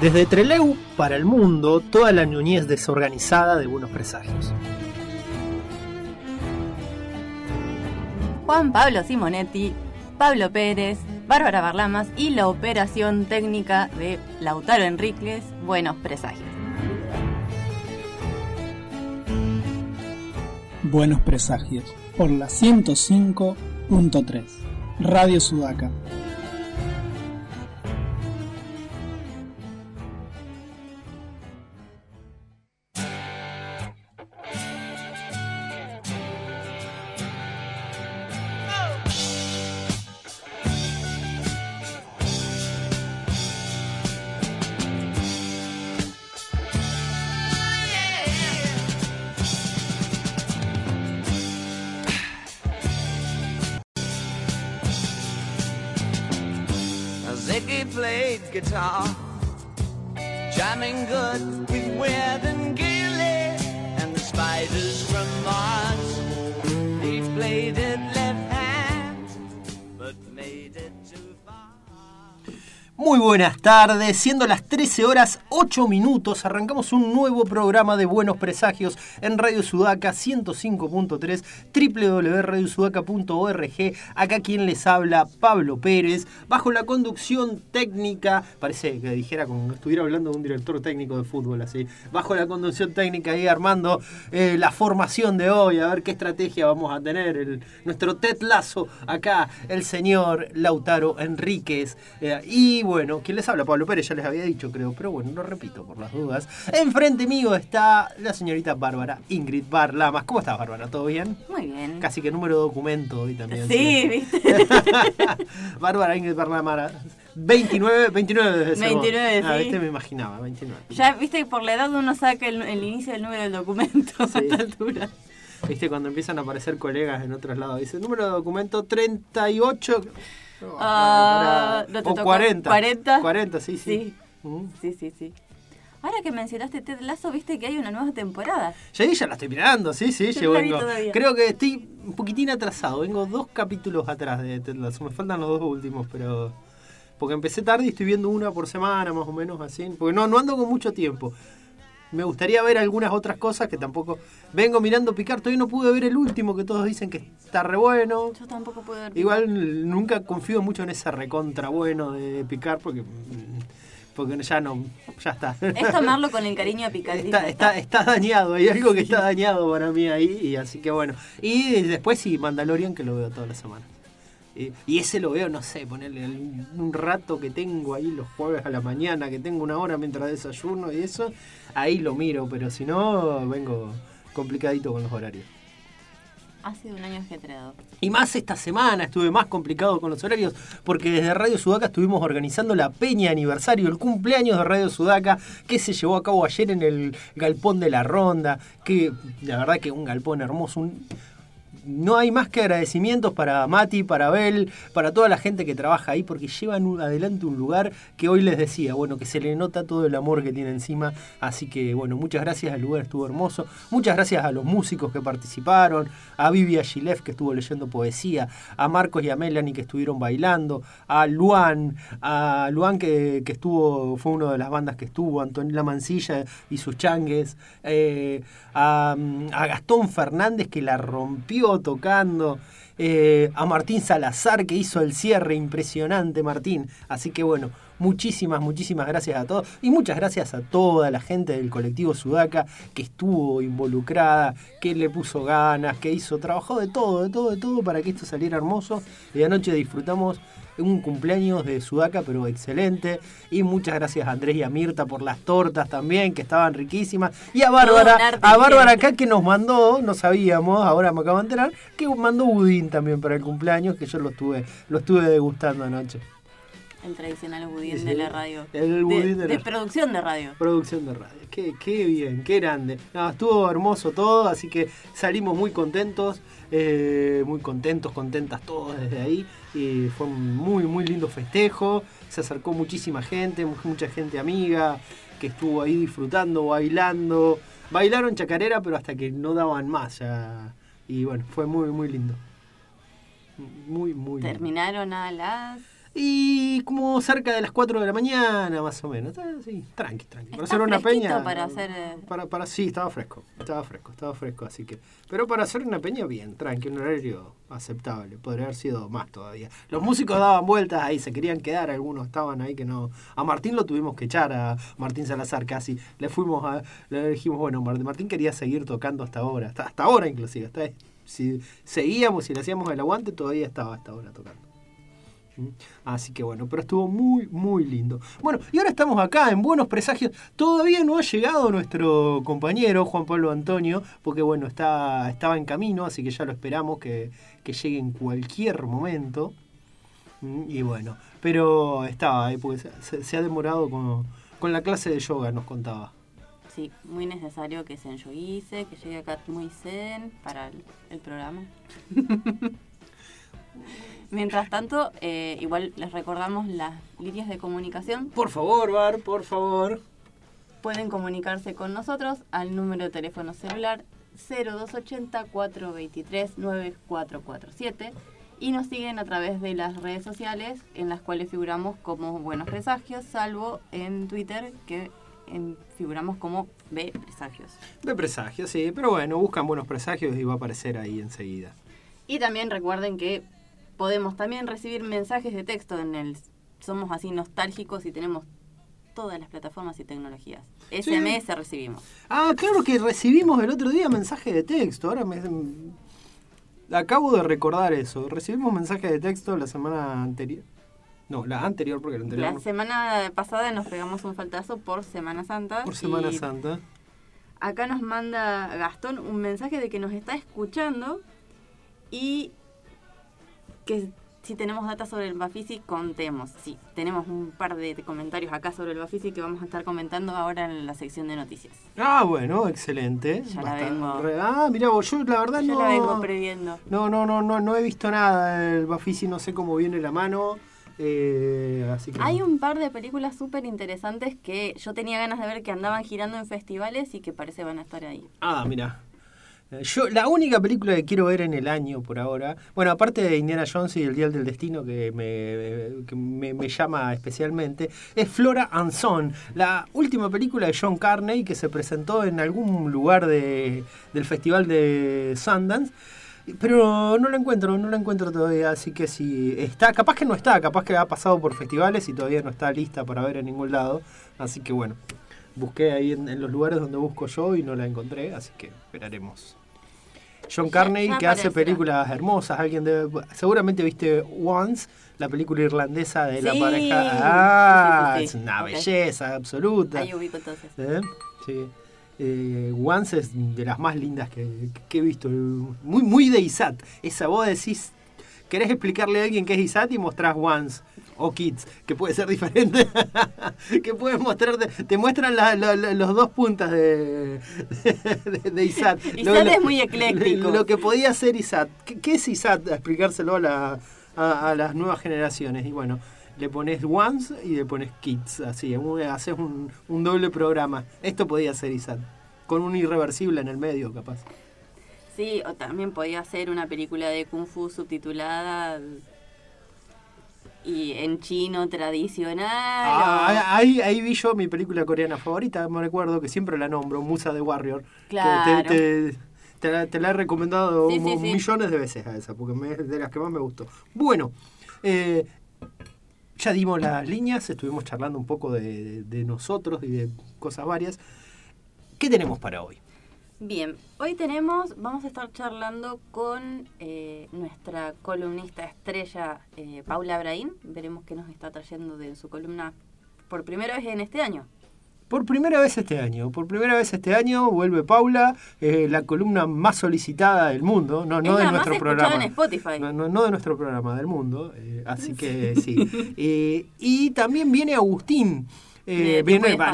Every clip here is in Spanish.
Desde Treleu para el mundo, toda la ñuñez desorganizada de buenos presagios. Juan Pablo Simonetti, Pablo Pérez, Bárbara Barlamas y la operación técnica de Lautaro Enríquez, Buenos Presagios. Buenos Presagios, por la 105.3, Radio Sudaca. Tardes, siendo las 13 horas 8 minutos, arrancamos un nuevo programa de Buenos Presagios en Radio Sudaca 105.3, www.radiosudaca.org. Acá quien les habla, Pablo Pérez, bajo la conducción técnica, parece que dijera como estuviera hablando de un director técnico de fútbol así, bajo la conducción técnica ahí armando eh, la formación de hoy, a ver qué estrategia vamos a tener, el, nuestro Ted Lazo acá, el señor Lautaro Enríquez. Eh, y bueno, quien les habla, Pablo Pérez, ya les había dicho, creo, pero bueno, lo repito por las dudas. Enfrente mío está la señorita Bárbara Ingrid Barlamas. ¿Cómo estás, Bárbara? ¿Todo bien? Muy bien. Casi que número de documento hoy también. Sí, ¿viste? Bárbara Ingrid Barlamas. 29, 29 debe ser vos. 29, Ah, sí. me imaginaba, 29. Ya, viste que por la edad uno saca el, el inicio del número del documento Sí. a esta altura. Viste, cuando empiezan a aparecer colegas en otros lados, dice número de documento 38. No, Ah, para- ¿no te o tocó? 40. 40. 40, sí, sí. Sí. Mm. Sí, sí, sí. Ahora que mencionaste Ted Lazo, viste que hay una nueva temporada. Ya, ya la estoy mirando, sí, sí, Yo vengo. Creo que estoy un poquitín atrasado, vengo dos capítulos atrás de Ted Lasso. Me faltan los dos últimos, pero. Porque empecé tarde y estoy viendo una por semana, más o menos así. Porque no, no ando con mucho tiempo. Me gustaría ver algunas otras cosas que tampoco. Vengo mirando picar, todavía no pude ver el último que todos dicen que está re bueno. Yo tampoco puedo ver. Igual nunca confío mucho en ese recontra bueno de picar porque. Porque ya no. Ya está. Es tomarlo con el cariño picantito. Está, está, está dañado, hay algo que está dañado para mí ahí, y así que bueno. Y después sí, Mandalorian, que lo veo toda la semana. Y, y ese lo veo, no sé, ponerle un rato que tengo ahí los jueves a la mañana, que tengo una hora mientras desayuno y eso, ahí lo miro, pero si no, vengo complicadito con los horarios. Ha sido un año ajetreado. Y más esta semana estuve más complicado con los horarios porque desde Radio Sudaca estuvimos organizando la peña aniversario, el cumpleaños de Radio Sudaca que se llevó a cabo ayer en el galpón de la Ronda, que la verdad que un galpón hermoso, un- no hay más que agradecimientos para Mati, para Abel, para toda la gente que trabaja ahí, porque llevan adelante un lugar que hoy les decía, bueno, que se le nota todo el amor que tiene encima. Así que, bueno, muchas gracias, el lugar estuvo hermoso. Muchas gracias a los músicos que participaron, a Vivi Agilef que estuvo leyendo poesía, a Marcos y a Melanie que estuvieron bailando, a Luan, a Luan que, que estuvo, fue una de las bandas que estuvo, Antonella Mancilla y sus changues, eh, a Gastón Fernández que la rompió tocando, eh, a Martín Salazar que hizo el cierre, impresionante Martín. Así que bueno, muchísimas, muchísimas gracias a todos y muchas gracias a toda la gente del colectivo Sudaca que estuvo involucrada, que le puso ganas, que hizo, trabajó de todo, de todo, de todo para que esto saliera hermoso. Y anoche disfrutamos un cumpleaños de Sudaca, pero excelente. Y muchas gracias a Andrés y a Mirta por las tortas también, que estaban riquísimas. Y a Bárbara, a Bárbara acá que nos mandó, no sabíamos, ahora me acabo de enterar, que mandó budín también para el cumpleaños, que yo lo estuve, lo estuve degustando anoche. El tradicional budín Sí, de la radio. el De- budín de de, la- producción de radio. Producción de radio. Qué, qué bien, qué grande. No, estuvo hermoso todo, así que salimos muy contentos, eh, muy contentos, contentas todos desde ahí. Y fue un muy, muy lindo festejo. Se acercó muchísima gente, mu- mucha gente amiga que estuvo ahí disfrutando, bailando. Bailaron chacarera, pero hasta que no daban más. Y bueno, fue muy, muy lindo. Muy, muy lindo. Terminaron a las Y como cerca de las 4 de la mañana, más o menos. Está así, tranqui, tranqui. Para hacer una peña. para hacer, eh, Para, para, sí, estaba fresco. Estaba fresco, estaba fresco, así que. Pero para hacer una peña, bien, tranqui, un horario aceptable. Podría haber sido más todavía. Los músicos daban vueltas ahí, se querían quedar, algunos estaban ahí que no. A Martín lo tuvimos que echar, a Martín Salazar casi. Le fuimos a. Le dijimos, bueno, Martín, quería seguir tocando hasta ahora. Hasta, hasta ahora, inclusive. Hasta, si seguíamos, si le hacíamos el aguante, todavía estaba hasta ahora tocando. Así que bueno, pero estuvo muy, muy lindo. Bueno, y ahora estamos acá en Buenos Presagios. Todavía no ha llegado nuestro compañero Juan Pablo Antonio, porque bueno, está, estaba en camino, así que ya lo esperamos que, que llegue en cualquier momento. Y bueno, pero estaba ahí, porque se, se- se ha demorado con, con la clase de yoga, nos contaba. Sí, muy necesario que se enyoguice, que llegue acá muy zen para el, el programa. Mientras tanto, eh, igual les recordamos las líneas de comunicación. Por favor, Bar, por favor. Pueden comunicarse con nosotros al número de teléfono celular 0280-423-9447 y nos siguen a través de las redes sociales en las cuales figuramos como Buenos Presagios, salvo en Twitter que en- figuramos como B Presagios. De presagios, sí, pero bueno, buscan buenos presagios y va a aparecer ahí enseguida. Y también recuerden que podemos también recibir mensajes de texto en el somos así nostálgicos y tenemos todas las plataformas y tecnologías. SMS recibimos. Ah, claro que recibimos el otro día mensaje de texto. Ahora me. Acabo de recordar eso. Recibimos mensaje de texto la semana anterior. No, la anterior, porque la anterior. La no. semana pasada nos pegamos un faltazo por Semana Santa. Por Semana Santa. Acá nos manda Gastón un mensaje de que nos está escuchando y que si tenemos datos sobre el Bafisi, contemos. Sí, tenemos un par de comentarios acá sobre el Bafisi que vamos a estar comentando ahora en la sección de noticias. Ah, bueno, excelente. Ya la vengo. Ah, mira vos, yo la verdad Yo no. la vengo previendo. No, no, no, no, no he visto nada del Bafisi, no sé cómo viene la mano. eh, así que. Hay un par de películas súper interesantes que yo tenía ganas de ver que andaban girando en festivales y que parece van a estar ahí. Ah, mira. Yo, la única película que quiero ver en el año por ahora, bueno, aparte de Indiana Jones y El Día del Destino, que me, que me, llama especialmente, es Flora and Son, la última película de John Carney que se presentó en algún lugar de, del festival de Sundance. Pero no la encuentro, no la encuentro todavía, así que si está, capaz que no está, capaz que ha pasado por festivales y todavía no está lista para ver en ningún lado. Así que bueno, busqué ahí en los lugares donde busco yo y no la encontré, así que esperaremos. John Carney, que hace películas hermosas, alguien de, seguramente viste Once, la película irlandesa de la pareja. Ah, sí, sí, sí. es una belleza absoluta. Ahí ubico entonces. ¿Eh? Sí. Eh, Once es de las más lindas que, que he visto. Muy, muy de Isat. Esa vos decís, querés explicarle a alguien qué es Isat y mostrás Once o Kids, que puede ser diferente. que puedes mostrarte, te muestran la- la- la- los dos puntas de, de, de Isat. Isat es muy ecléctico. Lo, que podía ser Isat. ¿Qué, qué es Isat? A explicárselo a, la- a- a las nuevas generaciones. Y bueno, le pones Once y le pones Kids, así, haces un, un doble programa. Esto podía ser Isat, con un irreversible en el medio, capaz. Sí, o también podía ser una película de Kung Fu subtitulada y en chino tradicional. Ah, ahí, ahí vi yo mi película coreana favorita, me recuerdo que siempre la nombro, Musa de Warrior. Claro. te, te- te la, te la he recomendado Sí, sí, millones de veces a esa, porque es de las que más me gustó. Bueno, eh, ya dimos las líneas, estuvimos charlando un poco de, de nosotros y de cosas varias. ¿Qué tenemos para hoy? Bien, hoy tenemos, vamos a estar charlando con eh, nuestra columnista estrella eh, Paula Braín. Veremos qué nos está trayendo de su columna por primera vez en este año. Por primera vez este año, por primera vez este año vuelve Paula, eh, la columna más solicitada del mundo, no, no Es de nuestro programa. en Spotify. No, no, no de nuestro programa, del mundo. eh, así que sí. Eh, y también viene Agustín. Eh,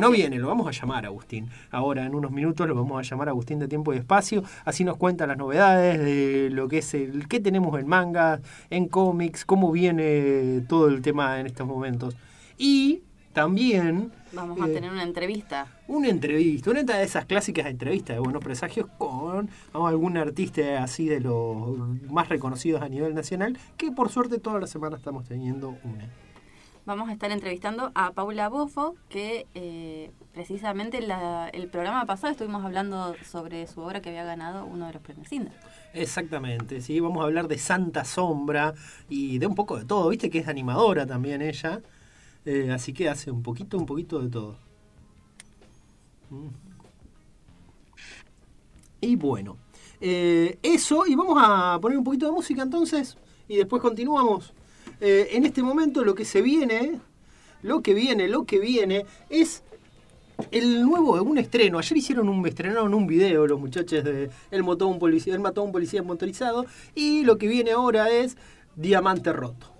no viene, lo vamos a llamar Agustín. Ahora en unos minutos lo vamos a llamar Agustín de Tiempo y Espacio. Así nos cuenta las novedades de lo que es el qué tenemos en manga, en cómics, cómo viene todo el tema en estos momentos. Y también Vamos a eh, tener una entrevista. una entrevista, una de esas clásicas entrevistas de Buenos Presagios con algún artista así de los más reconocidos a nivel nacional, que por suerte toda la semana estamos teniendo una. Vamos a estar entrevistando a Paula Bofo, que eh, precisamente la- el programa pasado estuvimos hablando sobre su obra que había ganado uno de los premios Cinda. Exactamente, sí, vamos a hablar de Santa Sombra y de un poco de todo, viste que es animadora también ella, eh, así que hace un poquito, un poquito de todo. Mm. Y bueno, eh, eso, y vamos a poner un poquito de música entonces, y después continuamos. Eh, en este momento lo que se viene, lo que viene, lo que viene es el nuevo, un estreno. Ayer hicieron un, estrenaron un video los muchachos de Él mató un policía, él mató a un policía motorizado. Y lo que viene ahora es Diamante Roto.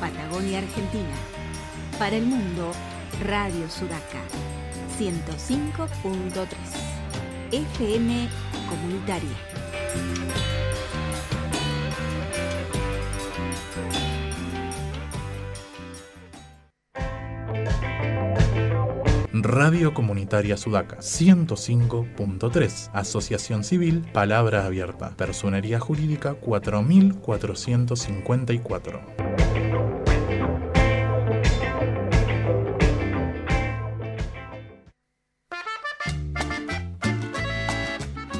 Patagonia, Argentina. Para el mundo, Radio Sudaca. 105.3. FM Comunitaria. Radio Comunitaria Sudaca 105.3 Asociación Civil Palabra Abierta Personería Jurídica 4454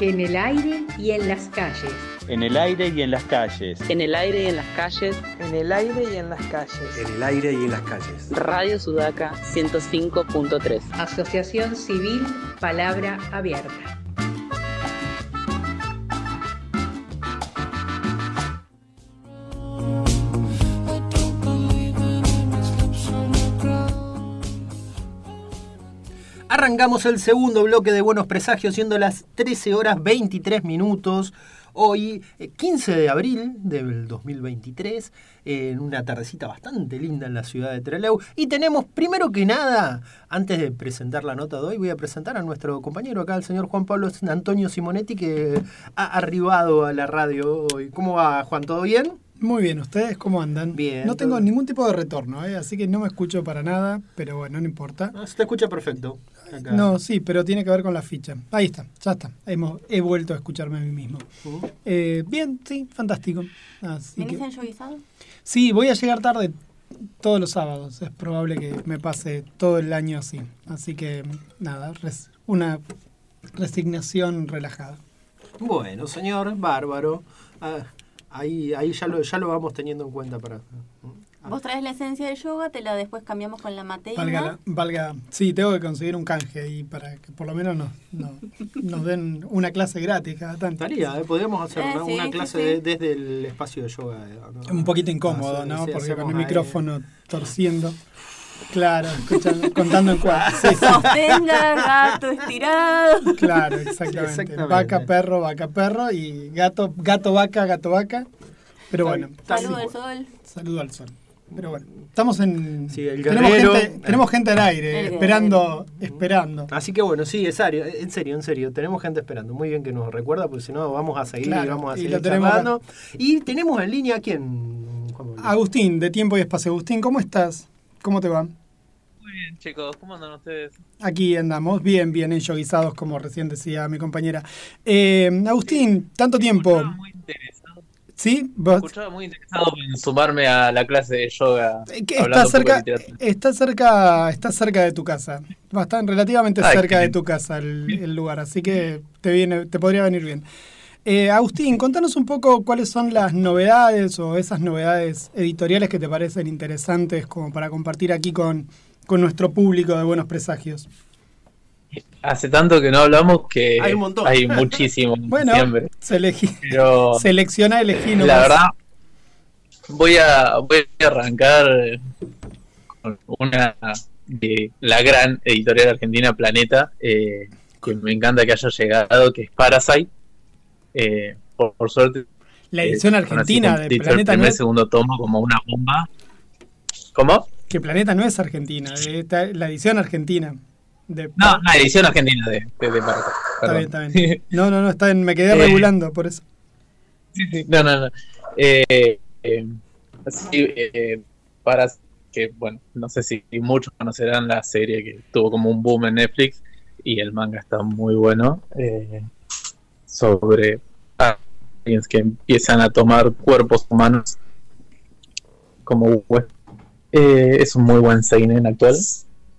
En el aire y en las calles. En el aire y en las calles. En el aire y en las calles. En el aire y en las calles. En el aire y en las calles. Radio Sudaca 105.3. Asociación Civil Palabra Abierta. Arrancamos el segundo bloque de Buenos Presagios, siendo las 13 horas 23 minutos. Hoy, eh, 15 de abril del 2023, en una tardecita bastante linda en la ciudad de Trelew. Y tenemos, primero que nada, antes de presentar la nota de hoy, voy a presentar a nuestro compañero acá, el señor Juan Pablo Antonio Simonetti, que ha arribado a la radio hoy. ¿Cómo va, Juan? ¿Todo bien? Muy bien, ¿ustedes cómo andan? Bien. No tengo todo- ningún tipo de retorno, ¿eh? así que no me escucho para nada, pero bueno, no importa. Ah, Se te escucha perfecto. Acá. No, sí, pero tiene que ver con la ficha. Ahí está, ya está. Hemos, he vuelto a escucharme a mí mismo. Uh, Eh, bien, sí, fantástico. Así ¿Venís que- enyoguizado? sí, voy a llegar tarde todos los sábados. Es probable que me pase todo el año así. Así que, nada, res- una resignación relajada. Bueno, señor, bárbaro. Ah, ahí ahí ya, lo, ya lo vamos teniendo en cuenta para... Ah. Vos traes la esencia del yoga, te la después cambiamos con la materia. Valga, valga, sí, tengo que conseguir un canje ahí para que por lo menos nos, no- nos den una clase gratis cada tanto. Estaría, ¿eh? podríamos hacer Eh, una, sí, una sí, clase sí. de- desde el espacio de yoga. eh, ¿no? Un poquito incómodo, Ah, sí, ¿no? sí, Porque con el ahí- micrófono torciendo. Claro, escuchando- contando en cuatro. Sí, sí. Sostenga, gato estirado. Claro, exactamente. Exactamente. Vaca, perro, vaca, perro y gato, gato, vaca, gato, vaca. Pero bueno, Saludo al sol. saludo al sol. Pero bueno, estamos en. Sí, el tenemos, gente, tenemos gente al aire, El esperando, esperando. Así que bueno, sí, es serio, en serio, en serio. Tenemos gente esperando. Muy bien que nos recuerda, porque si no vamos a seguir y vamos a y seguir charlando. Y tenemos en línea a quién. Agustín, de Tiempo y Espacio. Agustín, ¿cómo estás? ¿Cómo te va? Muy bien, chicos, ¿cómo andan ustedes? Aquí andamos, bien, bien enyoguizados, como recién decía mi compañera. Eh, Agustín, tanto tiempo. Muy interesado, ¿Sí? ¿Vos- escuchaba muy interesado en sumarme a la clase de yoga. Eh, está cerca, está cerca, está cerca de tu casa, bastante relativamente cerca de tu casa el, el lugar, así que te viene, te podría venir bien. Eh, Agustín, contanos un poco cuáles son las novedades o esas novedades editoriales que te parecen interesantes como para compartir aquí con, con nuestro público de Buenos Presagios. Hace tanto que no hablamos que Hay un montón. hay muchísimo Bueno, se elegí- Pero selecciona, elegí nomás. la verdad, voy a, voy a arrancar con una de la gran editorial argentina Planeta, eh, que me encanta que haya llegado, que es Parasite. Eh, por, por suerte. La edición eh, argentina conocí de Planeta El no primer es, segundo tomo como una bomba. ¿Cómo? que Planeta no es argentina, la edición argentina. De, No, la edición argentina de, de, de. Está bien, está bien. No, no, no, está bien, me quedé Eh, regulando por eso. Sí, sí, no, no, no. Eh, eh, así, eh, para que, bueno, no sé si muchos conocerán la serie que tuvo como un boom en Netflix y el manga está muy bueno eh, sobre aliens que empiezan a tomar cuerpos humanos como. Eh, es un muy buen seinen actual.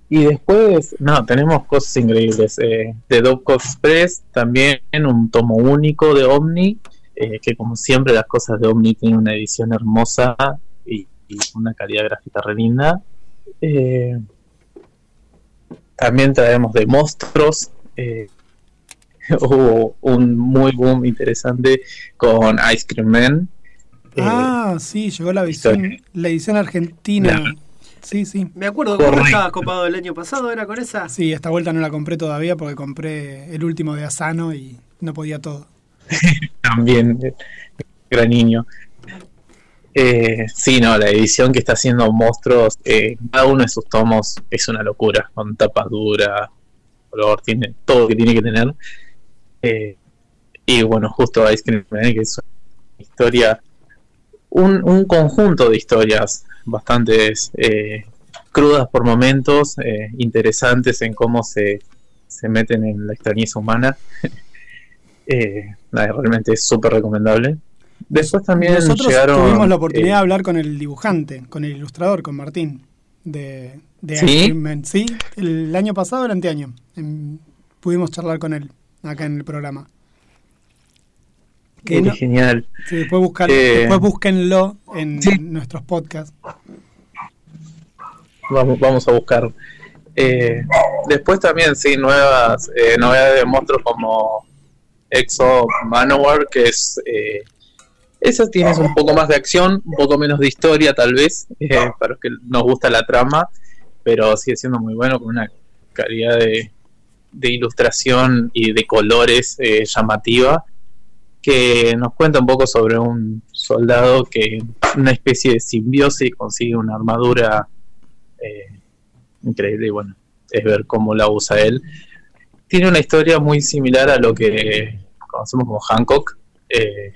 Y después, no, tenemos cosas increíbles. Eh, de Dopco Express, también un tomo único de Omni, eh, que como siempre las cosas de Omni tienen una edición hermosa y, y una calidad gráfica re linda. Eh, también traemos de monstruos. eh, hubo un muy boom interesante con Ice Cream Man. Ah, sí, llegó la edición, la edición argentina. Sí, sí. Me acuerdo cómo estaba copado el año pasado, ¿era con esa? Sí, esta vuelta no la compré todavía porque compré el último de Asano y no podía todo. también, gran niño. Eh, sí, no, la edición que está haciendo Monstruos, eh, cada uno de sus tomos es una locura, con tapas duras, color, tiene todo lo que tiene que tener. Eh, y bueno, justo Ice Cream que es una historia, un, un conjunto de historias bastante eh, crudas por momentos, eh, interesantes en cómo se, se meten en la extrañeza humana. Eh, nada, realmente es súper recomendable. Después también Nosotros llegaron. tuvimos la oportunidad eh, de hablar con el dibujante, con el ilustrador, con Martín, de, de ¿Sí? Sí, el año pasado, el anteaño. Em, pudimos charlar con él acá en el programa. Qué no- genial. Sí, después, buscar, Eh, después búsquenlo en nuestros podcasts. Vamos, vamos a buscar. Eh, después también, sí, nuevas eh, novedades de monstruos como Exo Manowar, que es. Eh, esa tienes un poco más de acción, un poco menos de historia, tal vez, eh, para los que nos gusta la trama, pero sigue siendo muy bueno, con una calidad de, de ilustración y de colores eh, llamativa, que nos cuenta un poco sobre un soldado que, una especie de simbiosis, consigue una armadura eh, increíble y bueno, es ver cómo la usa él. Tiene una historia muy similar a lo que conocemos como Hancock, eh,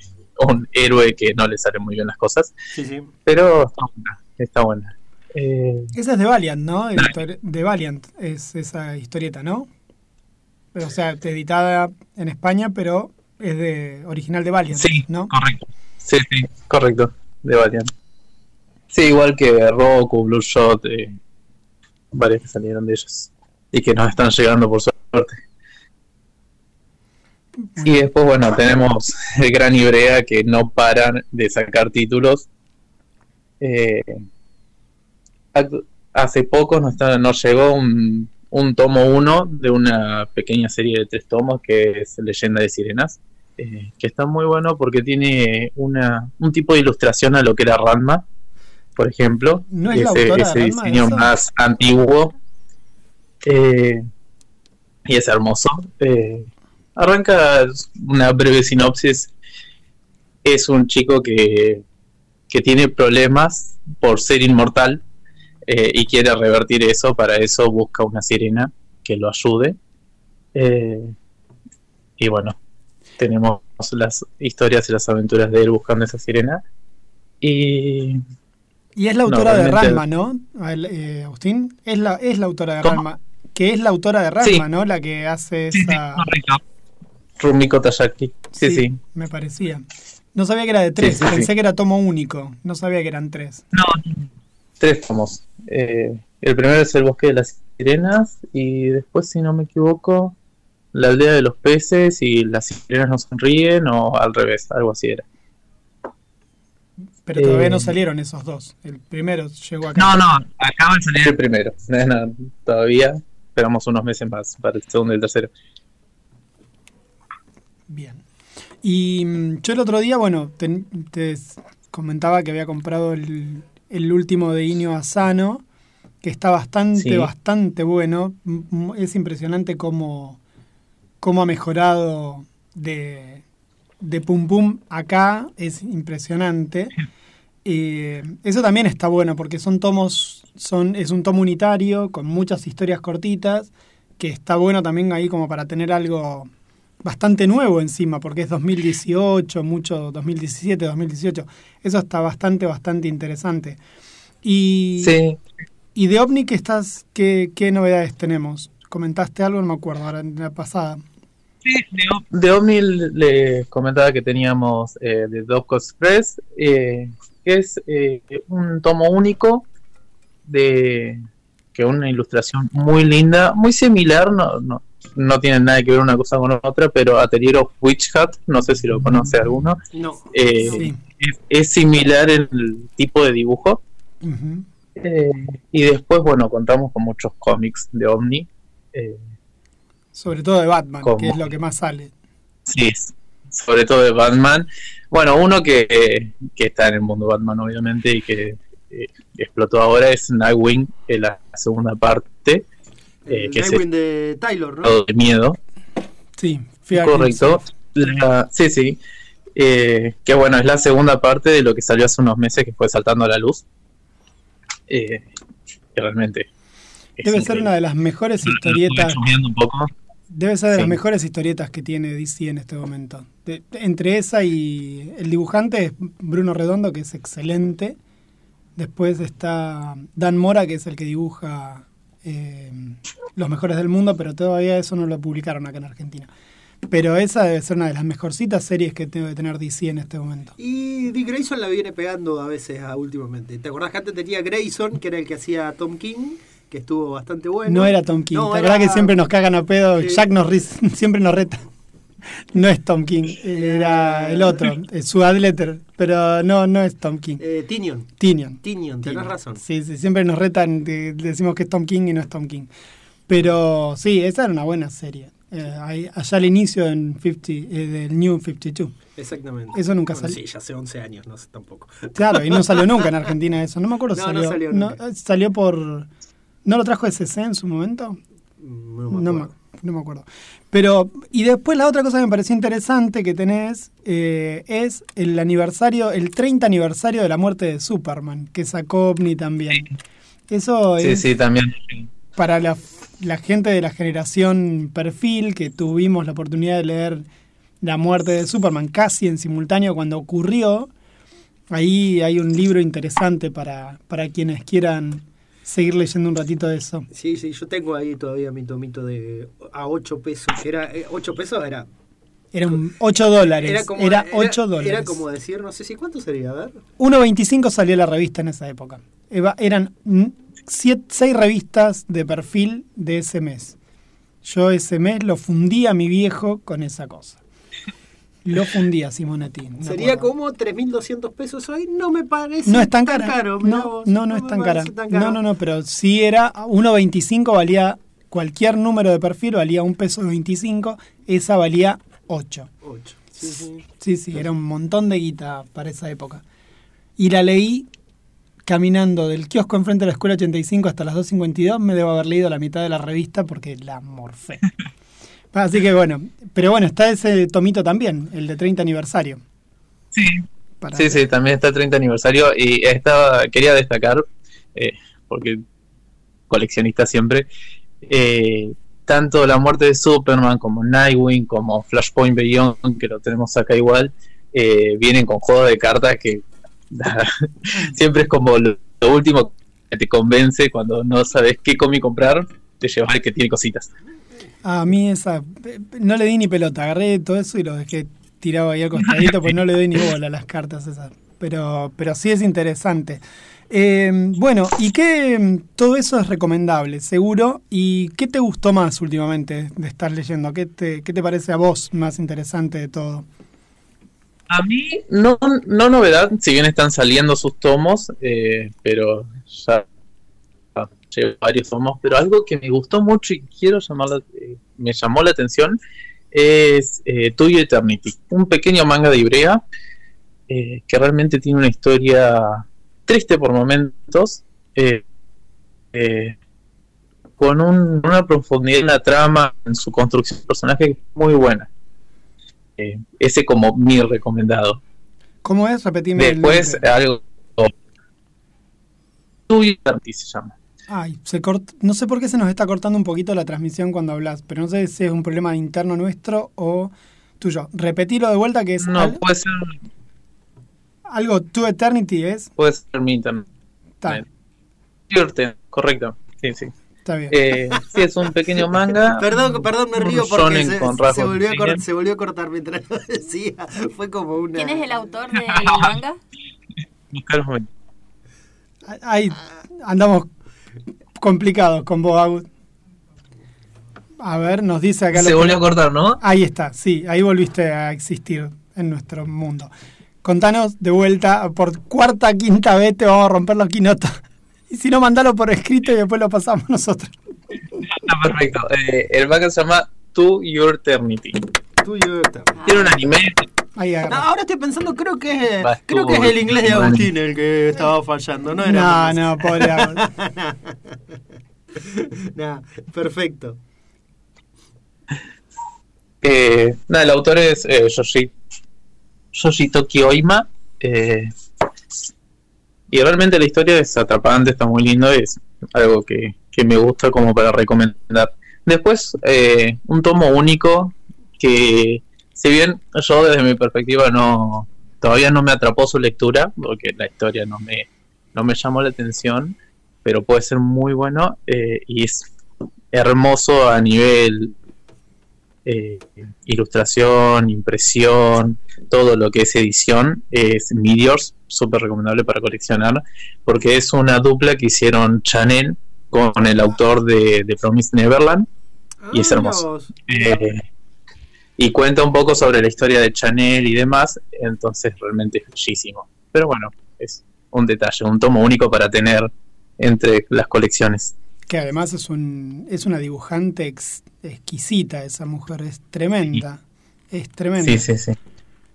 un héroe que no le salen muy bien las cosas, Sí, sí. pero está buena. Está buena. Eh, Esa es de Valiant, ¿no? De Valiant es esa historieta, ¿no? O sea, editada en España, pero es de original de Valiant, Sí, ¿no? correcto. Sí, sí, correcto, de Valiant. Sí, igual que Roku, Blue Shot, eh, varias que salieron de ellos y que nos están llegando por suerte. Y después, bueno, tenemos el Gran Ibrea que no paran de sacar títulos. Eh, hace poco nos, está- nos llegó un, un tomo 1 de una pequeña serie de tres tomos que es Leyenda de Sirenas, eh, que está muy bueno porque tiene una, un tipo de ilustración a lo que era Ranma, por ejemplo, ¿No es la ese, diseño esa? más antiguo. Eh, y es hermoso. Eh, arranca una breve sinopsis. Es un chico que, que tiene problemas por ser inmortal eh, y quiere revertir eso. Para eso busca una sirena que lo ayude. Eh, y bueno, tenemos las historias y las aventuras de él buscando esa sirena. Y Y es la autora de Ranma, ¿no? Eh, Agustín, es la, es la autora de ¿Cómo? Ranma. Que es la autora de Ranma, Sí. ¿no? La que hace Sí, sí, esa... Rumiko Tayaki. Sí, sí. Me parecía. No sabía que era de tres, Sí, sí, pensé sí. que era tomo único. No sabía que eran tres. Tres tomos. Eh, el primero es El bosque de las sirenas y después, si no me equivoco, La aldea de los peces y las sirenas no sonríen o al revés, algo así era. Pero todavía Eh, no salieron esos dos. El primero llegó acá. No, no, acaba de salir el primero. No, no, todavía esperamos unos meses más para el segundo y el tercero. Bien. Y mm, yo el otro día, bueno, te, comentaba que había comprado el, el último de Inio Asano, que está bastante, Sí. bastante bueno. Es impresionante cómo, cómo ha mejorado de, de Pum Pum acá. Es impresionante. Eh, eso también está bueno porque son tomos, son, es un tomo unitario con muchas historias cortitas, que está bueno también ahí como para tener algo bastante nuevo encima, porque es 2018, mucho 2017, 2018. Eso está bastante, bastante interesante. Y, Sí. y de OVNI, ¿qué, estás, qué, ¿qué novedades tenemos? ¿Comentaste algo? No me acuerdo, ahora en la pasada. De Omni les comentaba que teníamos eh, de Dopco Express, eh, que es eh, un tomo único de que una ilustración muy linda, muy similar, no, no, no tienen nada que ver una cosa con otra, pero Atelier of Witch Hat, no sé si lo conoce alguno, No. eh, Sí. es, es similar el tipo de dibujo. Eh, y después, bueno, contamos con muchos cómics de Omni. eh, Sobre todo de Batman, ¿Cómo? que es lo que más sale. Sí, sobre todo de Batman. Bueno, uno que, que está en el mundo Batman, obviamente, y que eh, explotó ahora es Nightwing, en la segunda parte, eh, El que es Nightwing de Taylor, ¿no? de miedo. Sí, Correcto. La- sí, sí. Eh, que bueno, es la segunda parte de lo que salió hace unos meses que fue Saltando a la Luz. Eh, que realmente. Debe ser una de las mejores historietas. un poco. Debe ser de las mejores historietas que tiene DC en este momento. De- entre esa y el dibujante es Bruno Redondo, que es excelente. Después está Dan Mora, que es el que dibuja eh, Los Mejores del Mundo, pero todavía eso no lo publicaron acá en Argentina. Pero esa debe ser una de las mejorcitas series que debe tener DC en este momento. Y Dick Grayson la viene pegando a veces a últimamente. ¿Te acordás que antes tenía Grayson, que era el que hacía Tom King, que estuvo bastante bueno? No era Tom King. No, ¿Te era- acordás que siempre nos cagan a pedo? Sí. Jack nos ri- siempre nos reta. No es Tom King, era el otro, su Adletter, pero no, no es Tom King. Eh, Tinion. Tinion. Tinion, tenés razón. Sí, sí, siempre nos retan, de- decimos que es Tom King y no es Tom King. Pero sí, esa era una buena serie. Eh, allá al inicio en 50, eh, del New 52. Exactamente. Eso nunca Bueno, salió. Sí, ya hace 11 años, no sé tampoco. Claro, y no salió nunca en Argentina eso. No me acuerdo si No, no salió. salió no, nunca. eh, salió por. ¿No lo trajo SC en su momento? No me No me, acuerdo. no me acuerdo. Pero, y después la otra cosa que me pareció interesante que tenés eh, es el aniversario, el 30 aniversario de la muerte de Superman, que sacó OVNI también. Eso Sí, es sí, también. para la, la gente de la generación perfil que tuvimos la oportunidad de leer la muerte de Superman casi en simultáneo cuando ocurrió. Ahí hay un libro interesante para, para quienes quieran seguir leyendo un ratito de eso. Sí, sí, yo tengo ahí todavía mi tomito de a 8 pesos, que era, eh, 8 pesos era... Eran 8 dólares. Era Era, como, 8 dólares. Era como decir, no sé si cuánto sería, a ver. 1.25 salió la revista en esa época. Eva- Eran 6 revistas de perfil de ese mes. Yo ese mes lo fundí a mi viejo con esa cosa. Lo fundí a Simonetti. Sería acuerdo. como 3.200 pesos hoy, no me parece No es tan cara. caro. no, vos, no, no es tan cara. tan caro. No, no, no, pero sí era 1.25 valía cualquier número de perfil valía un peso 25, esa valía 8. Ocho. Sí, sí. Sí, sí, era un montón de guita para esa época. Y la leí caminando del kiosco enfrente de la escuela 85 hasta las 2.52. Me debo haber leído la mitad de la revista porque la morfé. Así que bueno, pero bueno, está ese tomito también, el de 30 aniversario. Sí. Para- Sí, sí, también está el 30 aniversario y estaba, quería destacar, eh, porque coleccionista siempre, eh, tanto la muerte de Superman como Nightwing como Flashpoint Beyond, que lo tenemos acá igual, eh, vienen con juegos de cartas que siempre es como lo, lo último que te convence cuando no sabes qué cómic comprar, te llevas el que tiene cositas. A mí esa, no le di ni pelota, agarré todo eso y lo dejé tirado ahí al costadito, pues no le doy ni bola a las cartas esas. Pero, pero sí es interesante. Eh, bueno, ¿y qué? Todo eso es recomendable, seguro. ¿Y qué te gustó más últimamente de estar leyendo? ¿Qué te, qué te parece a vos más interesante de todo? A mí, no, no novedad, si bien están saliendo sus tomos, eh, pero ya llevo varios tomos, pero algo que me gustó mucho y quiero llamar la- eh, me llamó la atención es eh, To You Eternity, un pequeño manga de Ibrea eh, que realmente tiene una historia triste por momentos, eh, con un- una profundidad en la trama, en su construcción de personaje muy buena. Ese como mi recomendado. ¿Cómo es? Repetime el Después nombre. algo To You Eternity se llama. Ay, se cort- no sé por qué se nos está cortando un poquito la transmisión cuando hablas, pero no sé si es un problema interno nuestro o tuyo. Repetilo de vuelta que es No, al- puede ser, algo To Eternity es. puede ser mi internet. Está, Correcto. Sí, sí. está bien. Eh, sí, es un pequeño manga. Perdón, perdón, me río porque se, con se volvió a se volvió a cortar mientras lo decía. Fue como una... ¿Quién es el autor del manga? Ahí andamos complicados con vos, Agus. A ver, nos dice acá. Se que- volvió a cortar, ¿no? Ahí está, sí, ahí volviste a existir en nuestro mundo. Contanos de vuelta, por cuarta, quinta vez te vamos a romper los quinotos. Y si no, mandalo por escrito y después lo pasamos nosotros. Está perfecto. Eh, el manga se llama To Your Eternity. Tuyo. Tiene un anime. Ahí No, agarra. ahora estoy pensando, creo que Va, creo que es el inglés de Agustín el que estaba fallando, no era No, no, pobre. Nah, perfecto. Eh, nada, el autor es eh, Yoshi- Yoshitoki Oima. eh, y realmente la historia es atrapante, está muy lindo, es algo que, que me gusta como para recomendar. Después, eh, un tomo único que, si bien yo desde mi perspectiva no todavía no me atrapó su lectura, porque la historia no me, no me llamó la atención, pero puede ser muy bueno eh, y es hermoso a nivel eh, ilustración, impresión, todo lo que es edición, es Meteors, súper recomendable para coleccionar, porque es una dupla que hicieron Chanel con el autor de, de Promise Neverland, y es Ah, hermoso. Eh, y cuenta un poco sobre la historia de Chanel y demás, entonces realmente es bellísimo. Pero bueno, es un detalle, un tomo único para tener entre las colecciones. Que además es, un, es una dibujante ex- exquisita esa mujer, es tremenda. Es tremenda. Sí, sí, sí.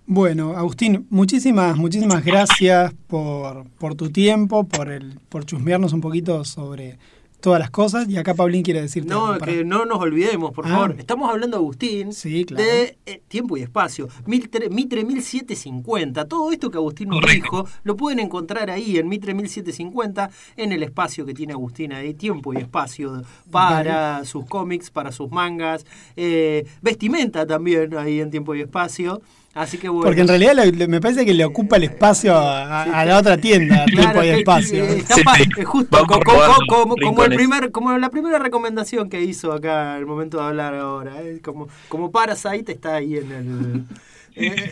Bueno, Agustín, muchísimas, muchísimas gracias por, por tu tiempo, por el, por chusmearnos un poquito sobre todas las cosas. Y acá Paulín quiere decirte No, algo para- que no nos olvidemos, por Ah. favor. Estamos hablando, Agustín, claro. de eh, tiempo y espacio. Mitre, Mitre 1750. Todo esto que Agustín nos dijo lo pueden encontrar ahí en Mitre 1750, en el espacio que tiene Agustín ahí, tiempo y espacio para sus cómics, para sus mangas, eh, vestimenta también ahí en tiempo y espacio. Así que bueno. Porque en realidad le- le- me parece que le ocupa el espacio a, a- a la otra tienda, Claro, tiempo y espacio. que está eh, justo Vamos co- co- robando co- como, como el primer, como la primera recomendación que hizo acá al momento de hablar ahora. ¿eh? Como, como Parasite está ahí en el. Eh,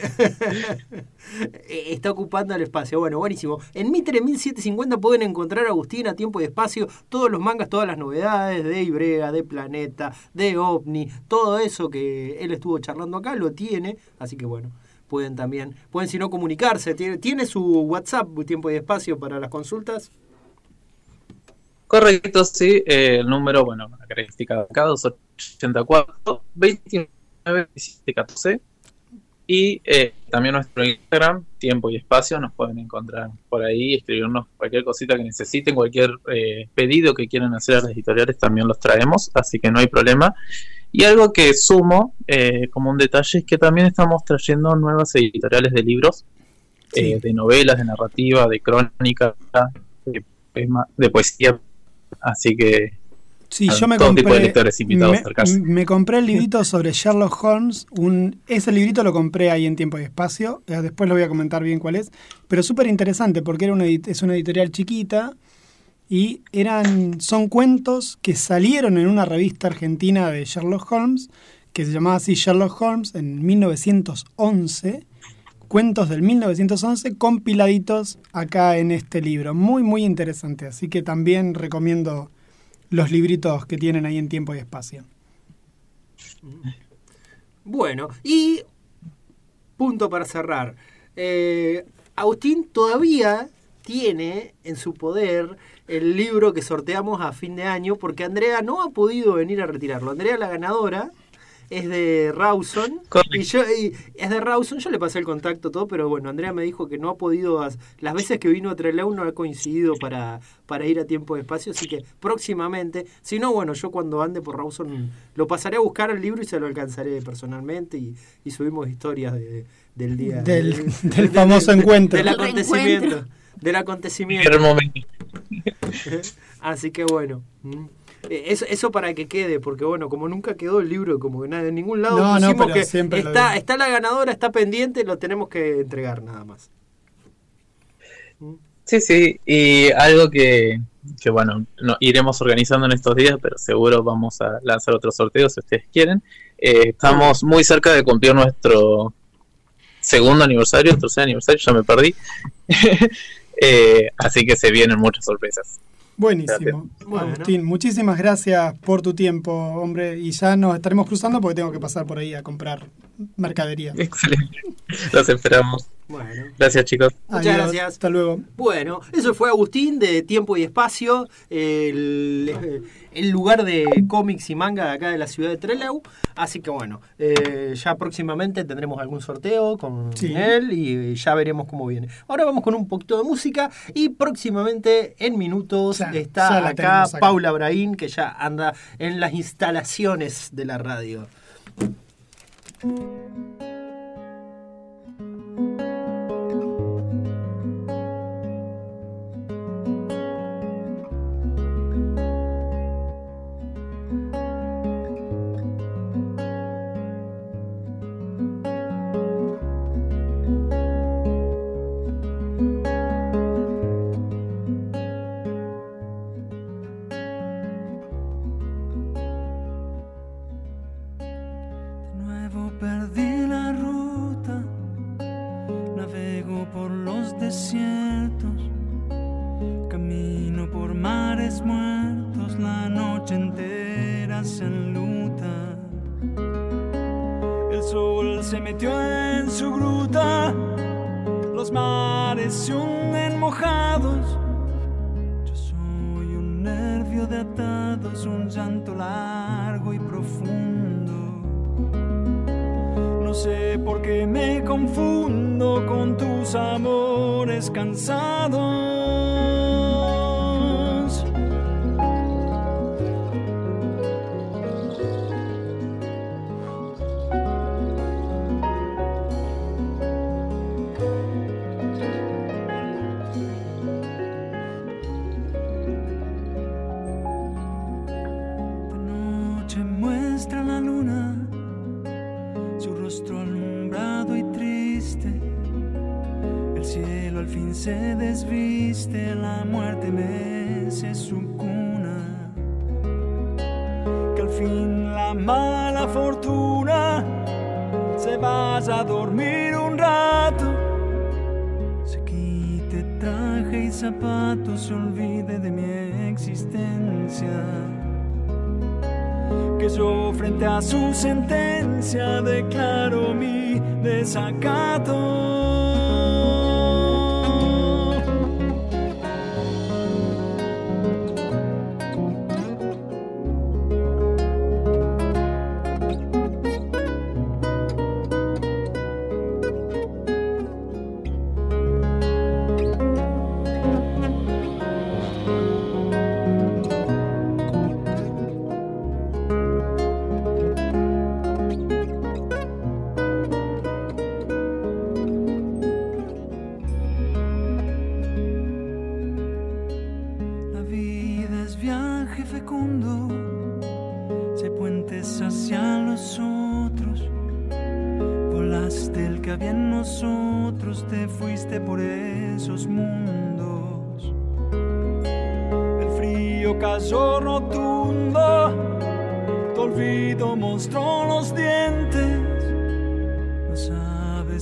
está ocupando el espacio. Bueno, buenísimo. En Mitre 1750 pueden encontrar a Agustín a tiempo y espacio todos los mangas, todas las novedades de Ibrega, de Planeta, de OVNI, todo eso que él estuvo charlando acá lo tiene. Así que bueno, pueden también, pueden si no comunicarse. Tiene, su WhatsApp, tiempo y espacio para las consultas. Correcto, sí. eh, el número, bueno, la característica de acá, 284 29 17 14. Y eh, también nuestro Instagram, tiempo y espacio, nos pueden encontrar por ahí, escribirnos cualquier cosita que necesiten, cualquier eh, pedido que quieran hacer a las editoriales, también los traemos, así que no hay problema. Y algo que sumo eh, como un detalle es que también estamos trayendo nuevas editoriales de libros, eh, de novelas, de narrativa, de crónica, de, poema- de poesía, así que Sí, yo me compré, tipo de lectores invitados me, me compré el librito sobre Sherlock Holmes. Un, ese librito lo compré ahí en Tiempo y Espacio. eh, Después lo voy a comentar bien cuál es. Pero súper interesante porque era una, es una editorial chiquita y eran, son cuentos que salieron en una revista argentina de Sherlock Holmes que se llamaba así Sherlock Holmes en 1911. Cuentos del 1911 compiladitos acá en este libro. Muy, muy interesante. Así que también recomiendo los libritos que tienen ahí en tiempo y espacio. Bueno, y punto para cerrar. Eh, Agustín todavía tiene en su poder el libro que sorteamos a fin de año porque Andrea no ha podido venir a retirarlo. Andrea, la ganadora, es de Rawson. Y yo, y es de Rawson, yo le pasé el contacto todo, pero bueno, Andrea me dijo que no ha podido, as- las veces que vino a Trelew no ha coincidido para, para ir a tiempo de espacio, así que próximamente, si no, bueno, yo cuando ande por Rawson lo pasaré a buscar el libro y se lo alcanzaré personalmente y, y subimos historias de- del día. Del- del famoso encuentro. Del El acontecimiento. Del acontecimiento. Gran momento. Así que bueno. Mm. Eh, Eso, eso para que quede, porque bueno, como nunca quedó el libro, como que nada, en ningún lado No, no, pero que siempre está, está la ganadora, está pendiente, lo tenemos que entregar nada más. Sí, sí, y algo que, que bueno, no, iremos organizando en estos días, pero seguro vamos a lanzar otros sorteos si ustedes quieren. Eh, estamos muy cerca de cumplir nuestro segundo aniversario, tercer aniversario, ya me perdí. Eh, así que se vienen muchas sorpresas. Buenísimo. Bueno. Agustín, muchísimas gracias por tu tiempo, hombre. Y ya nos estaremos cruzando porque tengo que pasar por ahí a comprar mercadería. Excelente. Los esperamos. Bueno. Gracias, chicos. Muchas Adiós, gracias. Hasta luego. Bueno, eso fue Agustín de Tiempo y Espacio, el, el lugar de cómics y manga de acá de la ciudad de Trelew. Así que bueno, eh, ya próximamente tendremos algún sorteo con Sí. él y ya veremos cómo viene. Ahora vamos con un poquito de música y próximamente en minutos Ya, está ya acá, acá. Paula Braín que ya anda en las instalaciones de la radio. Thank you.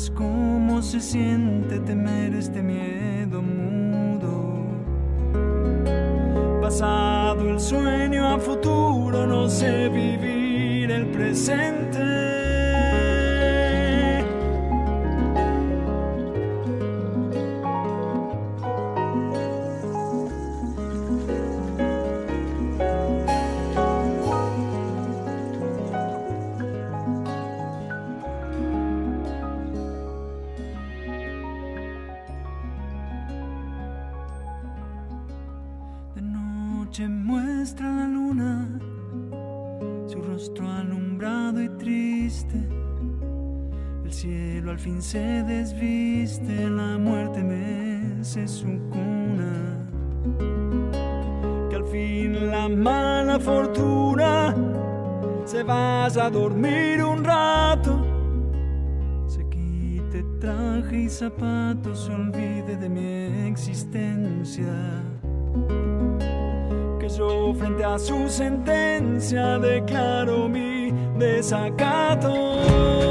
sabes cómo se siente temer este miedo mudo. Pasado el sueño a futuro, no sé vivir el presente. a dormir un rato. Se quite traje y zapatos, se olvide de mi existencia. Que yo frente a su sentencia declaro mi desacato.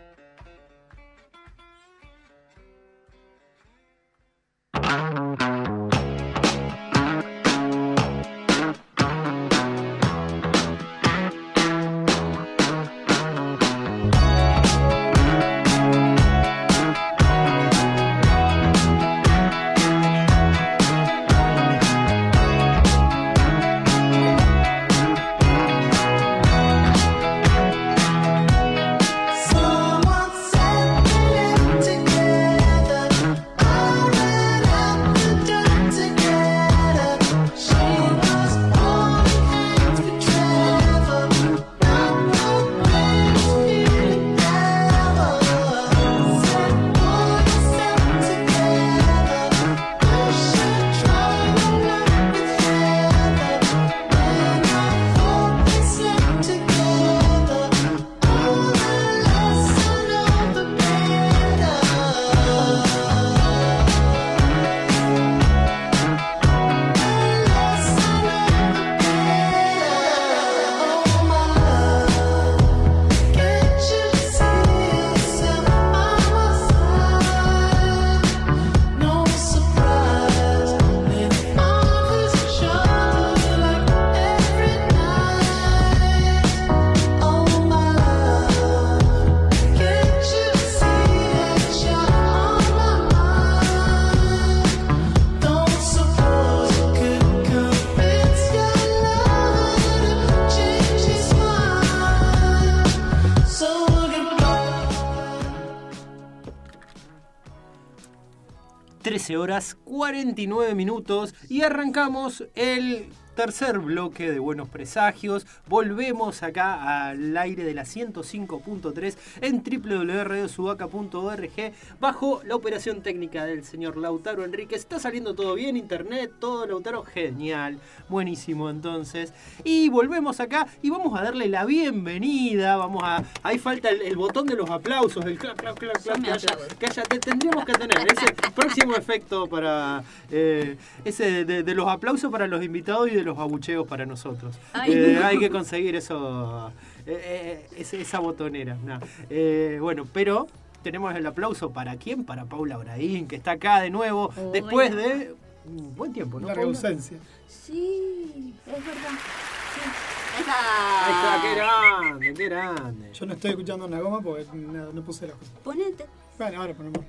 49 minutos y arrancamos el tercer bloque de Buenos Presagios. Volvemos acá al aire de la 105.3 en www.radiosudaca.org bajo la operación técnica del señor Lautaro Enríquez. Está saliendo todo bien, internet, todo Lautaro, genial, buenísimo entonces. Y volvemos acá y vamos a darle la bienvenida, vamos a... Ahí falta el, el botón de los aplausos, el clap, clap, clap, clap, me que haya- aplaudo. que haya- te- tendríamos que tener ese próximo efecto para eh, ese de, de los aplausos para los invitados y de los abucheos para nosotros. Eh. Hay que conseguir eso, eh, eh, esa botonera. nah. Eh, bueno, pero tenemos el aplauso para quién? Para Paula Braín, que está acá de nuevo Hola. después de un buen tiempo, ¿no? Larga ausencia. Sí, es verdad. Sí. Ahí Ahí está, qué grande, qué grande. Yo no estoy escuchando una goma porque no, no puse las cosas. Ponete. Bueno, ahora ponemos.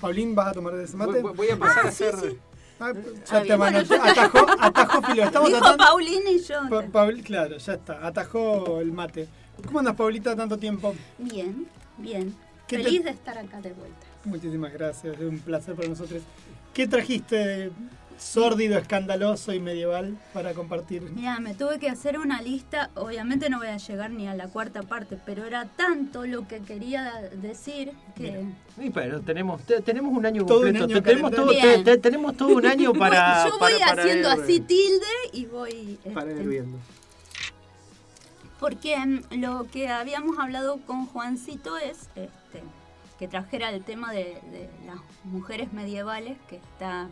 Paulín, ¿vas a tomar de ese mate? Voy, voy a pasar a hacer. Ah, Ah, ya te bien. mano, atajó, atajó filo. Estamos Dijo tratando. Paulina y yo. Pa- Paul- claro, ya está. Atajó el mate. ¿Cómo andas, Paulita, tanto tiempo? Bien, bien. ¿Qué te- Feliz de estar acá de vuelta. Muchísimas gracias, es un placer para nosotros. ¿Qué trajiste sórdido, escandaloso y medieval para compartir? Mira, me tuve que hacer una lista. Obviamente no voy a llegar ni a la cuarta parte, pero era tanto lo que quería decir que. Sí, pero tenemos, te- tenemos un año Todo un completo. año te- tenemos, todo, calendario. te- te- tenemos todo un año para. Yo voy para- para haciendo ir- así tilde y voy. Para este, ir viendo. Porque mm, lo que habíamos hablado con Juancito es este, que trajera el tema de, de las mujeres medievales que está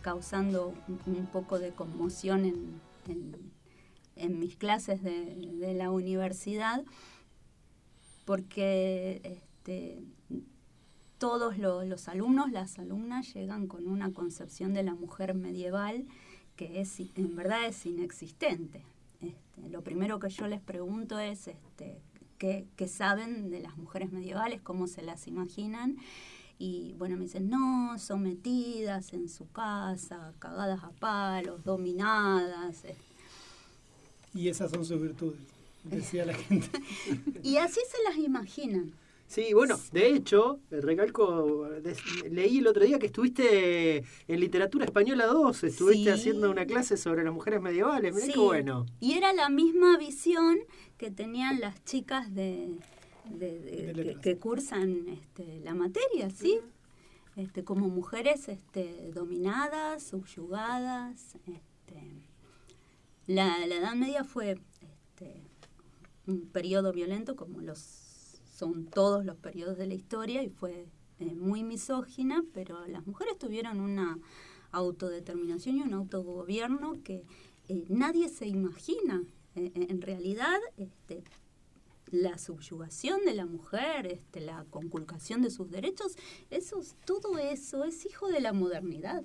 causando un, poco de conmoción en, en- mis clases de, de la universidad, porque este, todos lo- los alumnos, las alumnas llegan con una concepción de la mujer medieval que es en verdad es inexistente. Este, lo primero que yo les pregunto es este, ¿qué, qué saben de las mujeres medievales, cómo se las imaginan. Y bueno, me dicen, no, sometidas en su casa, cagadas a palos, dominadas. eh. Y esas son sus virtudes, decía la gente. Y así se las imaginan. Sí, bueno, de hecho, recalco, leí el otro día que estuviste en literatura española 2, estuviste Sí. haciendo una clase sobre las mujeres medievales, mirá Sí, qué bueno. Y era la misma visión que tenían las chicas de, de- de- De que, cursan este, la materia, ¿sí? Este, como mujeres este, dominadas, subyugadas. Este, la, la Edad Media fue este, un periodo violento, como los son todos los periodos de la historia, y fue eh, muy misógina, pero las mujeres tuvieron una autodeterminación y un autogobierno que eh, nadie se imagina. Eh, en realidad, este, la subyugación de la mujer, este, la conculcación de sus derechos, eso, es- todo eso es hijo de la modernidad.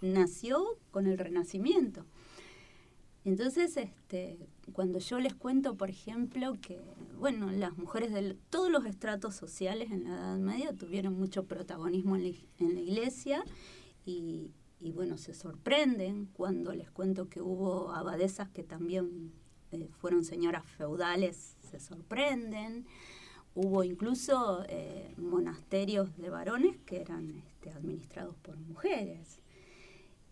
Nació con el Renacimiento. Entonces, este, cuando yo les cuento, por ejemplo, que bueno, las mujeres de todos los estratos sociales en la Edad Media tuvieron mucho protagonismo en la, iglesia y, y, bueno, se sorprenden cuando les cuento que hubo abadesas que también eh, fueron señoras feudales, se sorprenden. Hubo incluso eh, monasterios de varones que eran este, administrados por mujeres.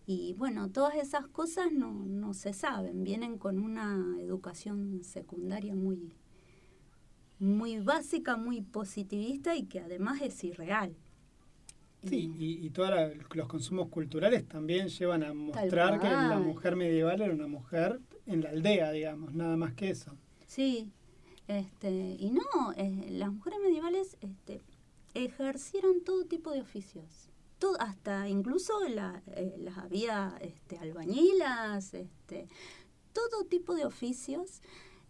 Y bueno, todas esas cosas no, no se saben, vienen con una educación secundaria muy, muy básica, muy positivista y que además es irreal. Sí, y, y todos los consumos culturales también llevan a mostrar que la mujer medieval era una mujer en la aldea, digamos, nada más que eso. Sí, este, y no, las mujeres medievales este, ejercieron todo tipo de oficios. Todo, hasta incluso la- eh, las había este, albañilas, este, todo tipo de oficios.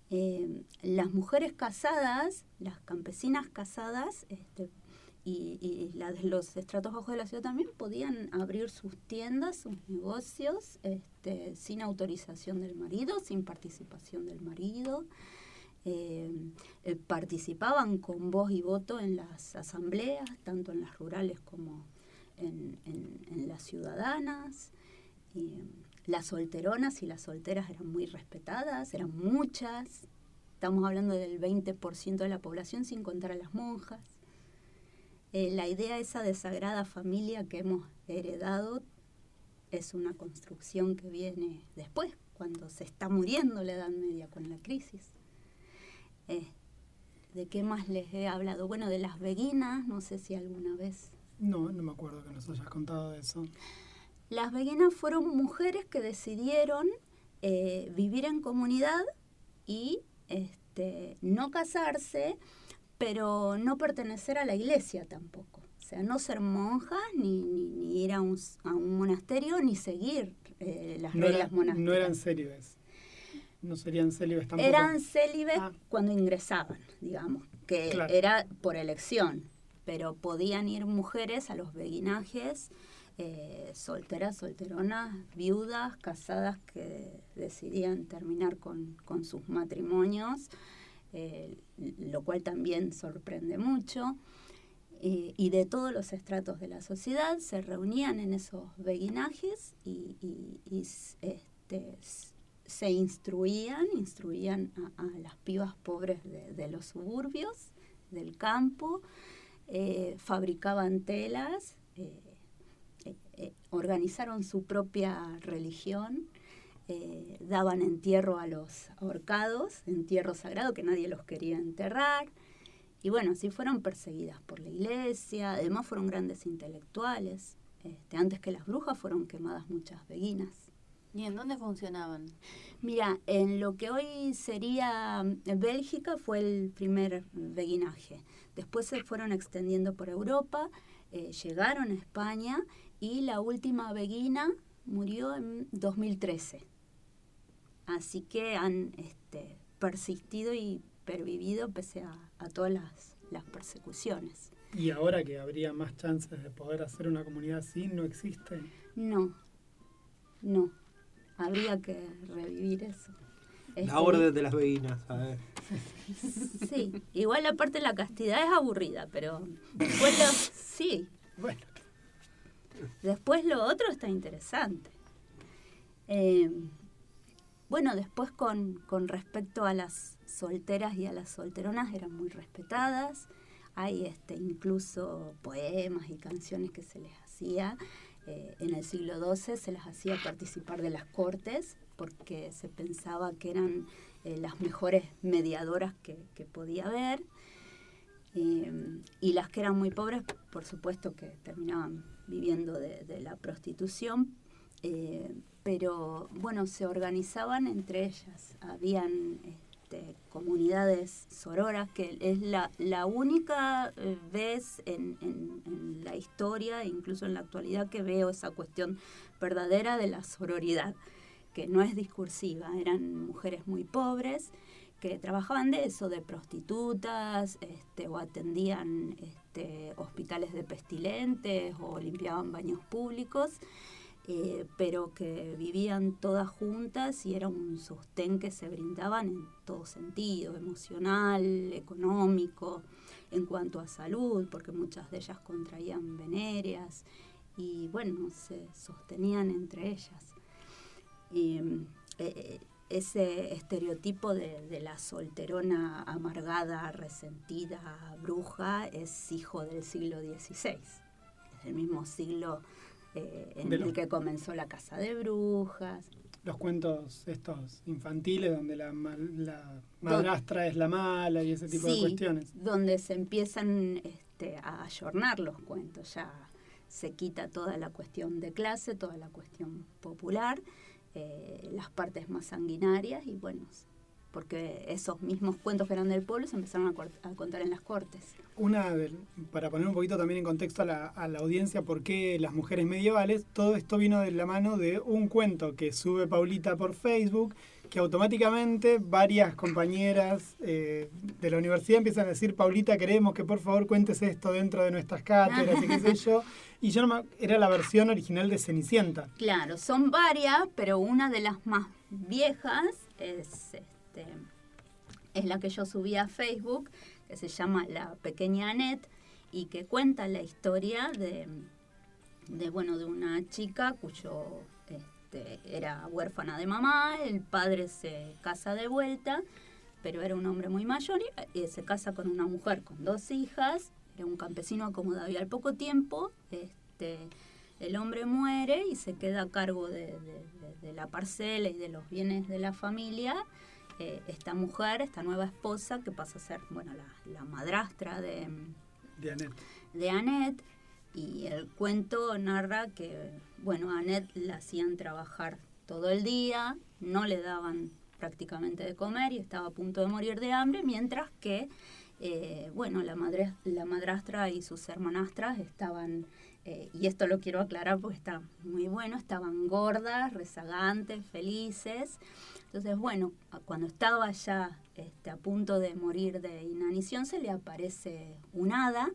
Eh, las mujeres casadas, las campesinas casadas, este, y, y la los estratos bajos de la ciudad también podían abrir sus tiendas, sus negocios, este, sin autorización del marido, sin participación del marido. Eh, participaban con voz y voto en las asambleas, tanto en las rurales como en, en- las ciudadanas. Eh, las solteronas y las solteras eran muy respetadas, eran muchas. Estamos hablando del 20% de la población sin contar a las monjas. eh, la idea esa de sagrada familia que hemos heredado es una construcción que viene después, cuando se está muriendo la Edad Media con la crisis. Eh, ¿De qué más les he hablado? Bueno, de las beguinas, no sé si alguna vez. No, no me acuerdo que nos hayas contado de eso. Las beguinas fueron mujeres que decidieron eh, vivir en comunidad y este, no casarse, pero no pertenecer a la iglesia tampoco. O sea, no ser monjas, ni, ni, ni ir a un, a un monasterio, ni seguir eh, las No, reglas era- monásticas. no eran célibes. No serían célibes tampoco. Eran célibes cuando ingresaban, digamos, que Claro. era por elección, pero podían ir mujeres a los beguinajes, eh, solteras, solteronas, viudas, casadas que decidían terminar con, con sus matrimonios, eh, lo cual también sorprende mucho. Eh, y de todos los estratos de la sociedad se reunían en esos beguinajes y, y- y este, se instruían, instruían a, las pibas pobres de, los suburbios, del campo, eh, fabricaban telas, eh, eh, organizaron su propia religión, daban entierro a los ahorcados, entierro sagrado que nadie los quería enterrar. Y bueno, así fueron perseguidas por la iglesia, además fueron grandes intelectuales. Este, antes que las brujas fueron quemadas muchas beguinas. ¿Y en dónde funcionaban? Mira, en lo que hoy sería mm, Bélgica fue el primer beguinaje. Después se fueron extendiendo por Europa, eh, llegaron a España y la última beguina murió en 2013. Así que han este, persistido y pervivido pese a, a todas las, las persecuciones. Y ahora que habría más chances de poder hacer una comunidad así, no existe. No, no. Habría que revivir eso. Este, La orden de las beguinas, a ver. Sí, igual la parte de la castidad es aburrida, pero después lo, sí. Bueno. Después lo otro está interesante. Eh, bueno, después con, con respecto a las solteras y a las solteronas eran muy respetadas. Hay este, incluso poemas y canciones que se les hacía. Eh, en el siglo XII se las hacía participar de las cortes porque se pensaba que eran eh, las mejores mediadoras que, podía haber. Eh, y las que eran muy pobres, por supuesto que terminaban viviendo de, de la prostitución, eh, pero bueno, se organizaban entre ellas. Habían este, comunidades sororas, que es la, la única eh, vez en, en- la historia, incluso en la actualidad, que veo esa cuestión verdadera de la sororidad, que no es discursiva, eran mujeres muy pobres que trabajaban de eso, de prostitutas, este, o atendían este, hospitales de pestilentes, o limpiaban baños públicos, eh, pero que vivían todas juntas y era un sostén que se brindaban en todo sentido, emocional, económico, en cuanto a salud, porque muchas de ellas contraían venéreas y bueno, se sostenían entre ellas. Y, eh, ese estereotipo de, la solterona amargada, resentida, bruja, es hijo del siglo XVI. Es el mismo siglo eh, en el los- que comenzó la casa de brujas. Los cuentos estos infantiles donde la, la madrastra es la mala y ese tipo de cuestiones. donde se empiezan este, a ayornar los cuentos, ya se quita toda la cuestión de clase, toda la cuestión popular, eh, las partes más sanguinarias y bueno, porque esos mismos cuentos que eran del pueblo se empezaron a, contar en las cortes. Una, de- para poner un poquito también en contexto a la, a la audiencia, por qué las mujeres medievales, todo esto vino de la mano de un cuento que sube Paulita por Facebook, que automáticamente varias compañeras eh, de la universidad empiezan a decir, Paulita, queremos que por favor cuentes esto dentro de nuestras cátedras y qué sé yo. Y yo no me- era la versión original de Cenicienta. Claro, son varias, pero una de las más viejas es, este, es la que yo subí a Facebook, que se llama La Pequeña Annette, y que cuenta la historia de, bueno, de una chica cuyo este, era huérfana de mamá, el padre se casa de vuelta, pero era un hombre muy mayor y eh, se casa con una mujer con dos hijas, era un campesino acomodado. Y al poco tiempo, este, el hombre muere y se queda a cargo de la parcela y de los bienes de la familia. Eh, esta mujer, esta nueva esposa, que pasa a ser bueno, la, la madrastra de, De Annette. de Annette y el cuento narra que, bueno, a Annette la hacían trabajar todo el día, no le daban prácticamente de comer y estaba a punto de morir de hambre, mientras que, eh, bueno, la, madre, la madrastra y sus hermanastras estaban, eh, y esto lo quiero aclarar porque está muy bueno, estaban gordas, rezagantes, felices. Entonces, bueno, cuando estaba ya este, a punto de morir de inanición, se le aparece un hada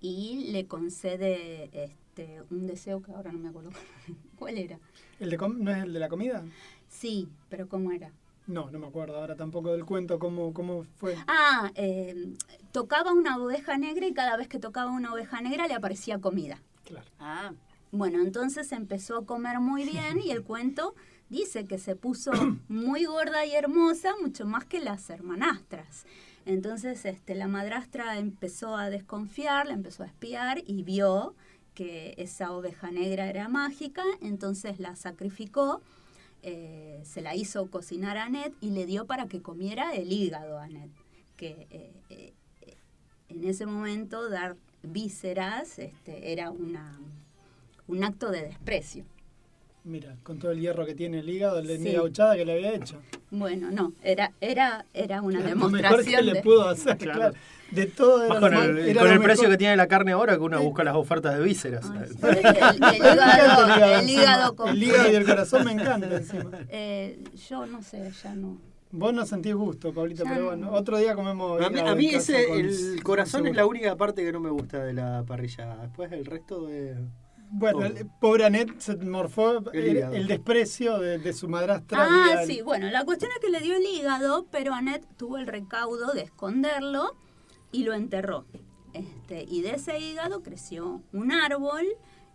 y le concede este, un deseo que ahora no me acuerdo cuál era. ¿El de com- ¿No es el de la comida? Sí, pero ¿cómo era? No, no me acuerdo ahora tampoco del cuento, cómo, cómo fue. Ah, eh, tocaba una oveja negra y cada vez que tocaba una oveja negra le aparecía comida. Claro. Ah, Bueno, entonces empezó a comer muy bien y el cuento dice que se puso muy gorda y hermosa, mucho más que las hermanastras. Entonces este, la madrastra empezó a desconfiar, la empezó a espiar y vio que esa oveja negra era mágica, entonces la sacrificó, eh, se la hizo cocinar a Annette y le dio para que comiera el hígado a Annette, que eh, eh, en ese momento dar vísceras este, era una, un acto de desprecio. Mira, con todo el hierro que tiene el hígado, el de Sí. mi gauchada que le había hecho. Bueno, no, era, era, era una Lo mejor que demostración le de... pudo hacer, Claro. claro. De todo Más con lo el, era con lo el precio que tiene la carne ahora que uno busca las ofertas de vísceras. El, el hígado, el hígado con- El hígado y el corazón me encanta encima. Eh, yo no sé, ya no. Vos no sentís gusto, Pablito, Ya pero no. bueno, otro día comemos A mí, a ese, con- el corazón es la única parte que no me gusta de la parrilla. Después el resto de... Bueno, el pobre Annette se morfó El el, hígado. el desprecio de, de su madrastra. Ah, sí, bueno, la cuestión es que le dio el hígado, pero Annette tuvo el recaudo de esconderlo y lo enterró. Este, y de ese hígado creció un árbol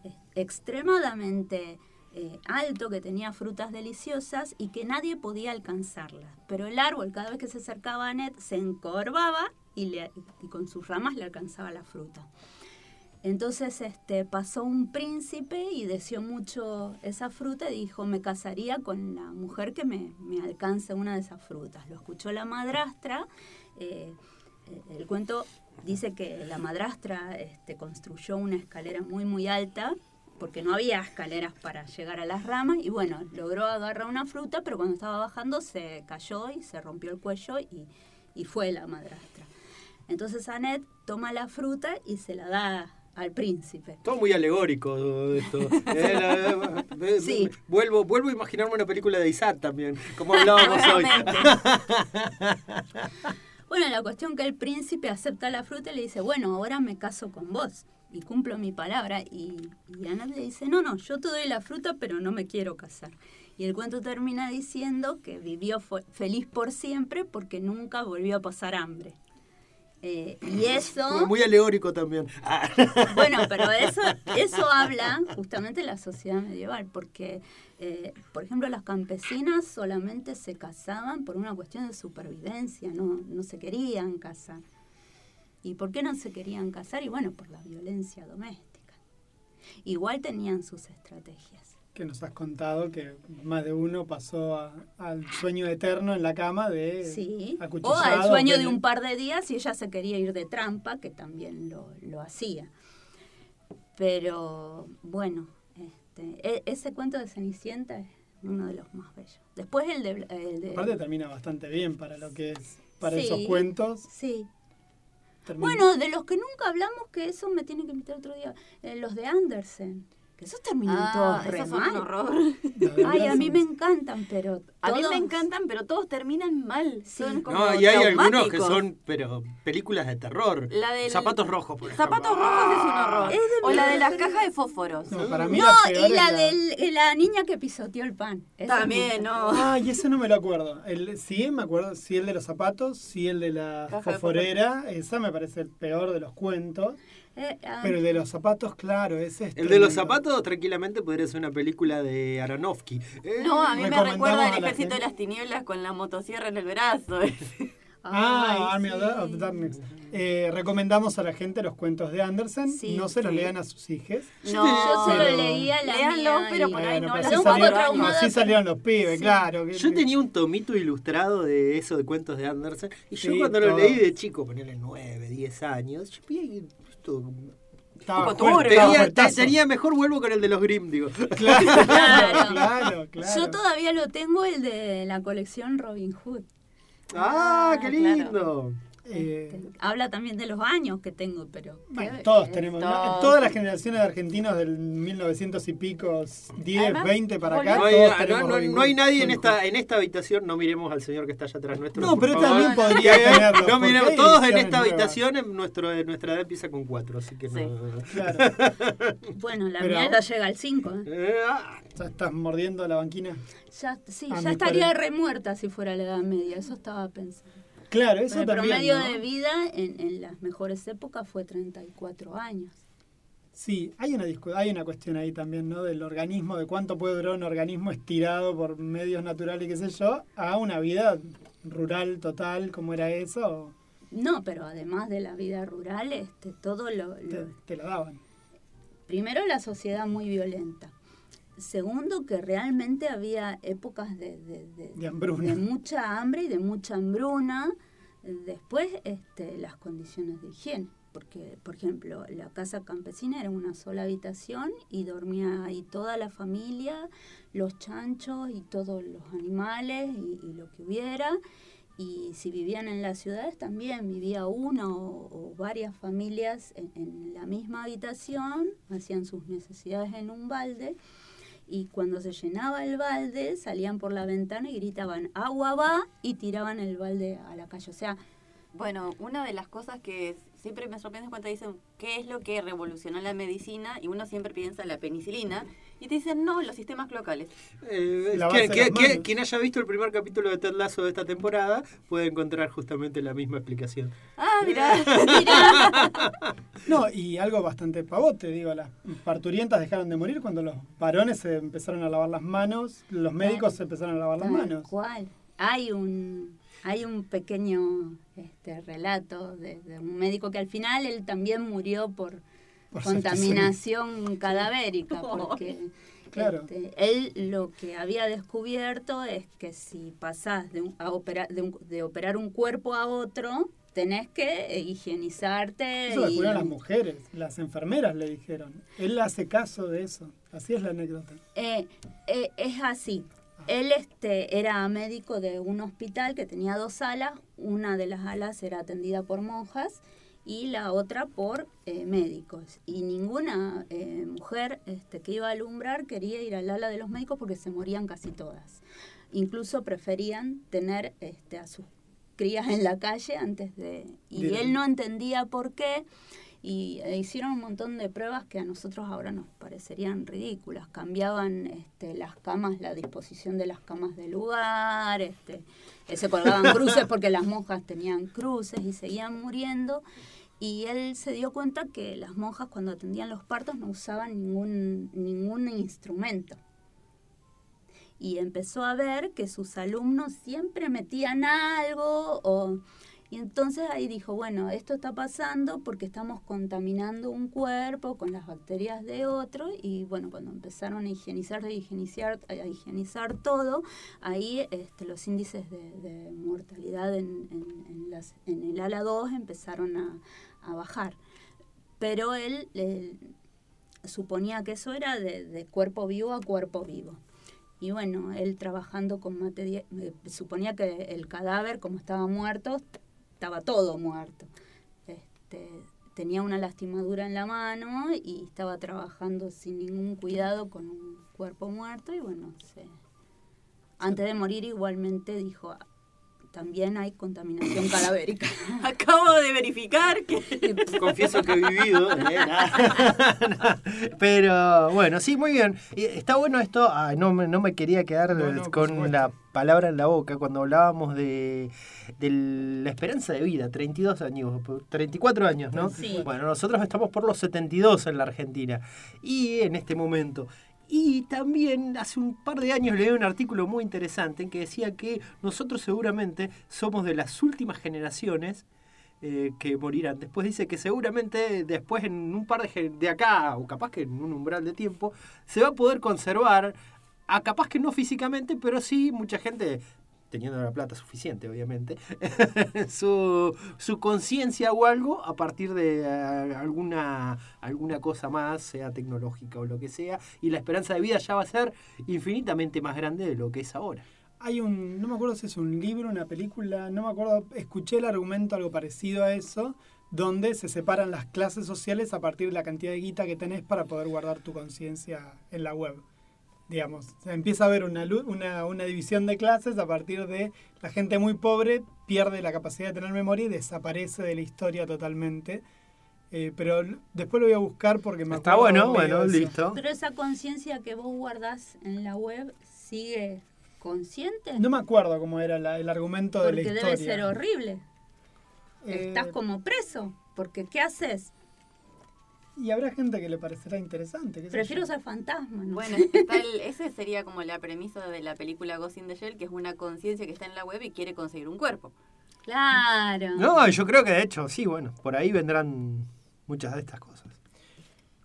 eh, extremadamente eh, alto que tenía frutas deliciosas y que nadie podía alcanzarlas. Pero el árbol, cada vez que se acercaba a Annette, se encorvaba y, le- y con sus ramas le alcanzaba la fruta. Entonces este, pasó un príncipe y deseó mucho esa fruta y dijo, me casaría con la mujer que me, me alcance una de esas frutas. Lo escuchó la madrastra. eh, el cuento dice que la madrastra este, construyó una escalera muy, muy alta porque no había escaleras para llegar a las ramas y bueno, logró agarrar una fruta, pero cuando estaba bajando se cayó y se rompió el cuello y, y fue la madrastra. Entonces Annette toma la fruta y se la da al príncipe. Todo muy alegórico todo esto. Eh, la- eh, Sí. Vuelvo, vuelvo a imaginarme una película de Isaac también, como hablábamos hoy. Bueno, la cuestión que el príncipe acepta la fruta y le dice, bueno, ahora me caso con vos y cumplo mi palabra. Y, y Annette le dice, no, no, yo te doy la fruta, pero no me quiero casar. Y el cuento termina diciendo que vivió feliz por siempre porque nunca volvió a pasar hambre. Eh, y eso... Muy alegórico también. Ah. Bueno, pero eso, eso habla justamente de la sociedad medieval, porque, eh, por ejemplo, las campesinas solamente se casaban por una cuestión de supervivencia, no, no se querían casar. ¿Y por qué no se querían casar? Y bueno, por la violencia doméstica. Igual tenían sus estrategias. Que nos has contado que más de uno pasó a- al sueño eterno en la cama de Sí. O al sueño de un par de días y ella se quería ir de trampa, que también lo, lo hacía. Pero bueno, este, e- ese cuento de Cenicienta es uno de los más bellos. Después el de... El de Aparte termina bastante bien para lo que es, para Sí, esos cuentos. Sí. Termina- Bueno, de los que nunca hablamos, que eso me tiene que invitar otro día, eh, los de Andersen. Que esos terminan Ah, todos re esos son un mal. horror. Ay, a mí me encantan, pero A mí me encantan, pero todos terminan mal. Son como No, y hay algunos que son, pero películas de terror. La del- Zapatos rojos, por ejemplo. Zapatos rojos es un horror. Es de o la de las cajas de fósforos. No, para mí No, la y la, la- del- eh, la niña que pisoteó el pan. Esa También, no. Ay, ese no me lo acuerdo. El, sí, me acuerdo. Sí, el de los zapatos, sí, el de la Caja de fosforera. Esa me parece el peor de los cuentos. Eh, ah, Pero el de los zapatos, claro, es El de los zapatos tranquilamente podría ser una película de Aronofsky. Eh, No, a mí me recuerda el ejército de las tinieblas con la motosierra en el brazo. Ah, Ay, Army sí. of Dar- of Darkness. Eh, recomendamos a la gente los cuentos de Andersen. Sí, no se los sí. lean a sus hijos. No, yo se lo Pero- leía la pero por ahí Bueno, no así salieron, así salieron los pibes, Sí. claro. Yo tenía un tomito ilustrado de eso, de cuentos de Andersen, y yo Sí, cuando lo leí de chico, ponerle 9, 10 años, yo esto... Estaba fuerte, Tenía, fuertazo. tenía mejor vuelvo con el de los Grimm, digo. Claro, Claro. claro. Yo todavía lo tengo, el de la colección Robin Hood. ¡Ah, qué claro. Eh, Este, habla también de los años que tengo, pero... bueno, todos eh, tenemos, todas las generaciones de argentinos del 1900 y pico, 10, Además, 20 para acá, No hay, todos no- no- no hay nadie en esta, Hood. en esta habitación, no miremos al señor que está allá atrás nuestro. No, pero favor. también podría tenerlo. No miremos, todos en esta habitación, en nuestro, en nuestra edad empieza con 4, así que no. Claro. Bueno, la Pero- mía ya llega al 5. ¿eh? Eh, ah, ¿Ya estás mordiendo la banquina? Ya, sí, A ya estaría remuerta si fuera la Edad Media, eso estaba pensando. Claro, eso Pero el también. promedio ¿no? de vida en, en las mejores épocas fue 34 años. Sí, hay una, hay una cuestión ahí también, ¿no? Del organismo, de cuánto puede durar un organismo estirado por medios naturales qué sé yo, a una vida rural total, como era eso, No, pero además de la vida rural, este, todo lo, te, lo- te la daban. primero la sociedad muy violenta. Segundo, que realmente había épocas de, de- de- De mucha hambre y de mucha hambruna. Después, este, las condiciones de higiene. Porque, por ejemplo, la casa campesina era una sola habitación y dormía ahí toda la familia, los chanchos y todos los animales y, y lo que hubiera. Y si vivían en las ciudades también vivía una o, o varias familias en, en la misma habitación, hacían sus necesidades en un balde y cuando se llenaba el balde salían por la ventana y gritaban agua va y tiraban el balde a la calle. O sea, Bueno, una de las cosas que siempre me sorprende cuando te dicen qué es lo que revolucionó la medicina y uno siempre piensa en la penicilina y te dicen no, los sistemas clocales. eh, quien haya visto el primer capítulo de Ted Lasso de esta temporada puede encontrar justamente la misma explicación. Ah, mira. No, y algo bastante pavote, digo, las parturientas dejaron de morir cuando los varones se empezaron a lavar las manos, los médicos se empezaron a lavar las tal manos. cual. Hay un, hay un pequeño este, relato de, de un médico que al final él también murió por, Por contaminación cadavérica, porque Claro. este, él lo que había descubierto es que si pasás de, un- a operar, de, un- de operar un cuerpo a otro, tenés que higienizarte. Eso lo las mujeres, las enfermeras le dijeron. Él hace caso de eso. Así es la anécdota. Eh, eh, es así. Él este, era médico de un hospital que tenía dos salas. Una de las alas era atendida por monjas y la otra por eh, médicos. Y ninguna eh, mujer este, que iba a alumbrar quería ir al ala de los médicos porque se morían casi todas. Incluso preferían tener este, a sus crías en la calle antes de... Y Bien. él no entendía por qué y e hicieron un montón de pruebas que a nosotros ahora nos parecerían ridículas. Cambiaban este, las camas, la disposición de las camas del lugar, este, se colgaban cruces porque las monjas tenían cruces y seguían muriendo. Y él se dio cuenta que las monjas cuando atendían los partos no usaban ningún, ningún instrumento. Y empezó a ver que sus alumnos siempre metían algo o... Y entonces ahí dijo, bueno, esto está pasando porque estamos contaminando un cuerpo con las bacterias de otro y bueno, cuando empezaron a higienizar, a higienizar, a higienizar todo, ahí este, los índices de, mortalidad en, en- el ala 2 empezaron a, a bajar. Pero él suponía que eso era de, de cuerpo vivo a cuerpo vivo. Y bueno, él trabajando con materia, eh, suponía que el cadáver, como estaba muerto, estaba todo muerto. Este, tenía una lastimadura en la mano y estaba trabajando sin ningún cuidado con un cuerpo muerto y bueno, se- antes de morir igualmente dijo, "Ah, también hay contaminación cadavérica. Acabo de verificar que... Confieso que he vivido. eh. Pero bueno, sí, muy bien. Está bueno esto. ah, no, me, no me quería quedar No, no, por con la palabra en la boca cuando hablábamos de, de la esperanza de vida. 32 años, 34 años, ¿no? Sí. Bueno, nosotros estamos por los 72 en la Argentina. Y en este momento. Y también hace un par de años leí un artículo muy interesante en que decía que nosotros seguramente somos de las últimas generaciones eh, que morirán. Después dice que seguramente después en un par de, de acá, o capaz que en un umbral de tiempo, se va a poder conservar, a capaz que no físicamente, pero sí mucha gente teniendo la plata suficiente, obviamente, su, su conciencia o algo a partir de eh, alguna, alguna cosa más, sea tecnológica o lo que sea, y la esperanza de vida ya va a ser infinitamente más grande de lo que es ahora. Hay un, no me acuerdo si es un libro, una película, no me acuerdo, escuché el argumento algo parecido a eso, donde se separan las clases sociales a partir de la cantidad de guita que tenés para poder guardar tu conciencia en la web. Digamos, se empieza a haber una, lu- una, una división de clases a partir de la gente muy pobre pierde la capacidad de tener memoria y desaparece de la historia totalmente. Eh, pero después lo voy a buscar porque me Está bueno, bueno, listo. Pero esa conciencia que vos guardás en la web sigue consciente. No me acuerdo cómo era la- el argumento de la porque historia. debe ser horrible. Eh, Estás como preso. Porque ¿qué haces? Y habrá gente que le parecerá interesante. Prefiero yo. ser fantasma. ¿no? Bueno, está el- ese sería como la premisa de la película Ghost in the Shell, que es una conciencia que está en la web y quiere conseguir un cuerpo. Claro. No, yo creo que de hecho, sí, bueno, por ahí vendrán muchas de estas cosas.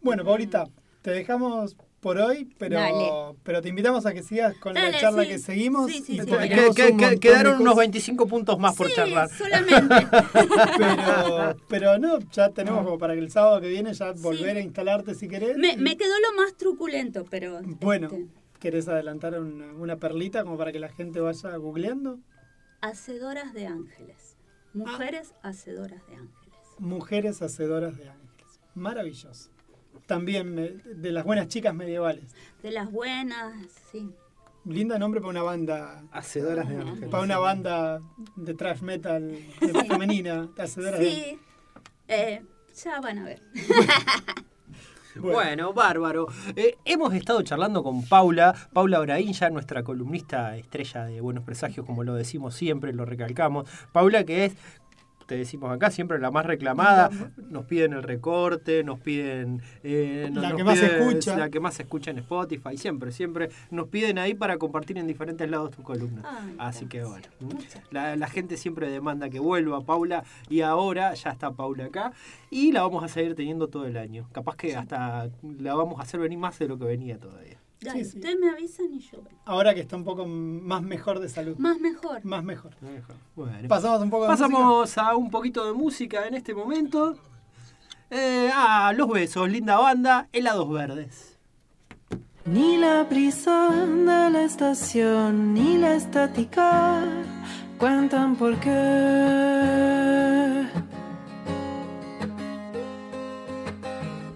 Bueno, Paulita, te dejamos por hoy, pero, Dale. pero te invitamos a que sigas con la charla sí. que seguimos. Sí, sí. Que- que- un quedaron unos cosas, 25 puntos más por Sí, charlar. solamente. Pero, pero no, ya tenemos como para que el sábado que viene ya volver a instalarte si querés. me, quedó lo más truculento, pero... Bueno, este, ¿querés adelantar una, una perlita como para que la gente vaya googleando? hacedoras de ángeles. Mujeres Ah. hacedoras de ángeles. Mujeres hacedoras de ángeles. Maravilloso. También eh, de las buenas chicas medievales. De las buenas, sí. Linda nombre para una banda. Hacedoras de ángeles. Para una banda de thrash metal de- femenina. Hacedoras de Sí. Eh, ya van a ver. Bueno, bárbaro. Eh, hemos estado charlando con Paula, Paula Braín, ya nuestra columnista estrella de Buenos Presagios, como lo decimos siempre, lo recalcamos. Paula que es, te decimos acá, siempre la más reclamada. Nos piden el recorte, nos piden... eh, La nos que más se escucha. La que más se escucha en Spotify, siempre, siempre. Nos piden ahí para compartir en diferentes lados tu columna. Ay, Así que bueno. La gente siempre demanda que vuelva Paula y ahora ya está Paula acá y la vamos a seguir teniendo todo el año. Capaz que hasta la vamos a hacer venir más de lo que venía todavía. Dale, sí. ustedes me avisan y yo. Ahora que está un poco más mejor de salud. Más mejor. Más mejor. Bueno. Pasamos un poco de música. Pasamos a un poquito de música en este momento. Eh, ah, Los Besos, linda banda, helados verdes. Ni la brisa de la estación ni la estática cuentan por qué.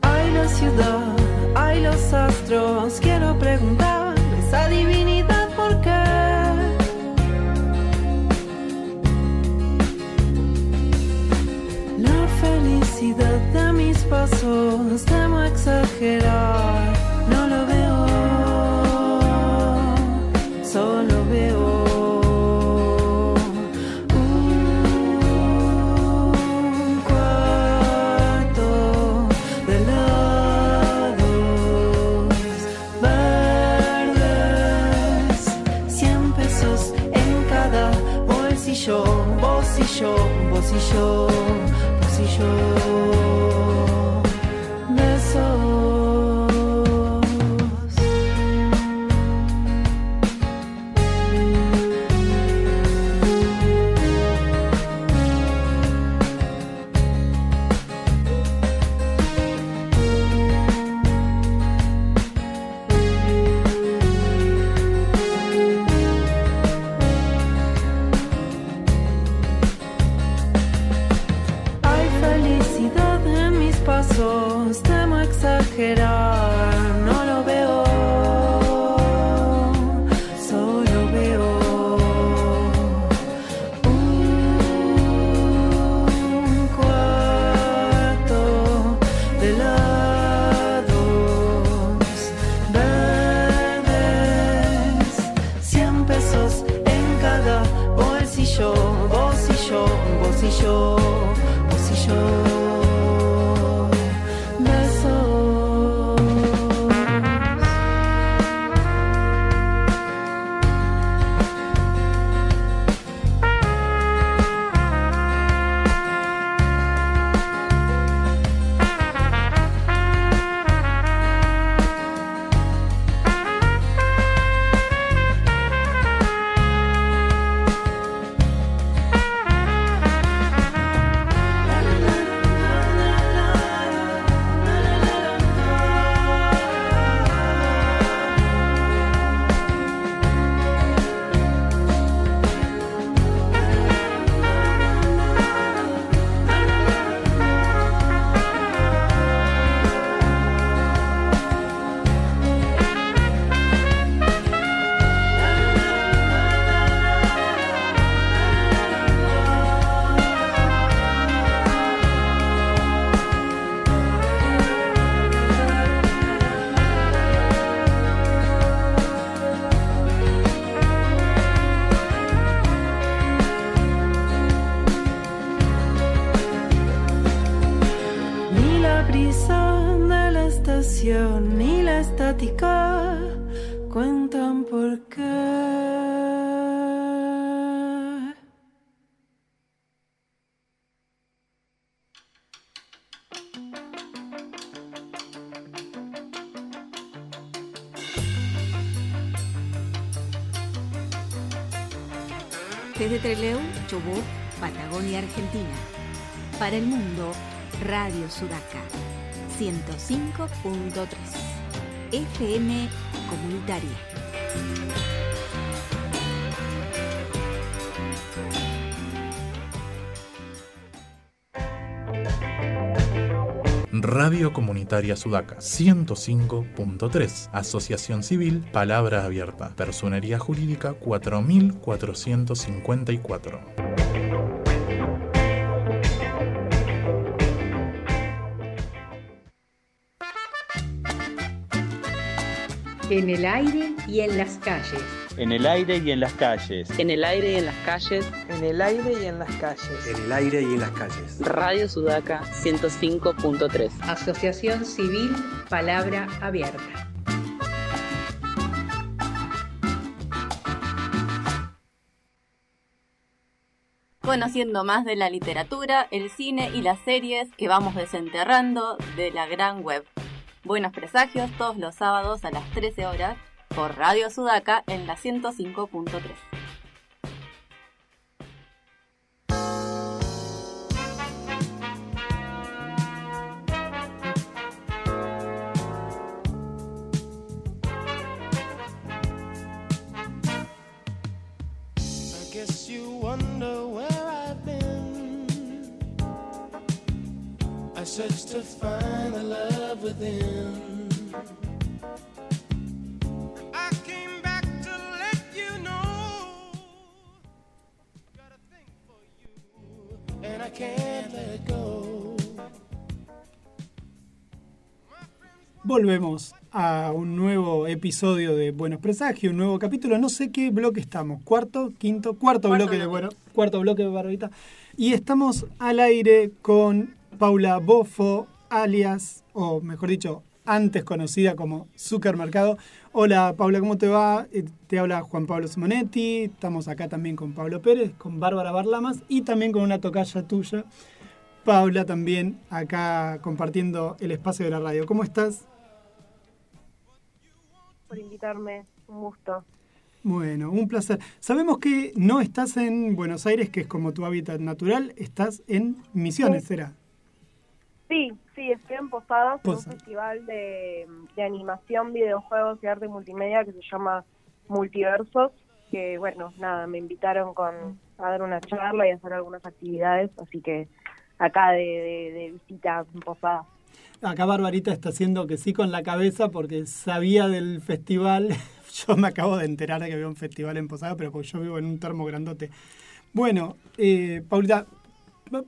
Hay la ciudad, hay los astros, quiero preguntar esa divinidad por qué. La felicidad de mis pasos temo exagerar, no lo veo, solo ni la estática cuentan por qué. Desde Trelew, Chubut, Patagonia, Argentina. Para el mundo, Radio Sudaca. 105.3. FM Comunitaria. Radio Comunitaria Sudaca 105.3. Asociación Civil Palabra Abierta. Personería Jurídica 4454. En el aire y en las calles. En el aire y en las calles. En el aire y en las calles. En el aire y en las calles. En el aire y en las calles. Radio Sudaca 105.3. Asociación Civil Palabra Abierta. Conociendo más de la literatura, el cine y las series que vamos desenterrando de la gran web. Buenos presagios todos los sábados a las 13 horas por Radio Sudaca en la 105.3. I guess you I searched to find the love within. I came back to let you know. Got a thing for you, and I can't let it go. Volvemos a un nuevo episodio de Buenos Presagios, un nuevo capítulo. No sé qué bloque estamos, cuarto, quinto, cuarto, bloque de bueno, cuarto bloque de Barbita. Y estamos al aire con Paula Bofo, alias, o mejor dicho, antes conocida como Supermercado. Hola Paula, ¿cómo te va? Eh, Te habla Juan Pablo Simonetti. Estamos acá también con Pablo Pérez, con Bárbara Barlamas y también con una tocaya tuya. Paula también acá compartiendo el espacio de la radio. ¿Cómo estás? por invitarme. Un gusto. Bueno, un placer. Sabemos que no estás en Buenos Aires, que es como tu hábitat natural, estás en Misiones, ¿será? Sí, sí, estoy en Posadas, en un festival de, de animación, videojuegos y arte multimedia que se llama Multiversos, que bueno, nada, me invitaron con a dar una charla y a hacer algunas actividades, así que acá de, de, de visita en Posadas. Acá Barbarita está haciendo que sí con la cabeza porque sabía del festival. Yo me acabo de enterar de que había un festival en Posada, pero porque yo vivo en un termo grandote. Bueno, eh, Paulita, Pa-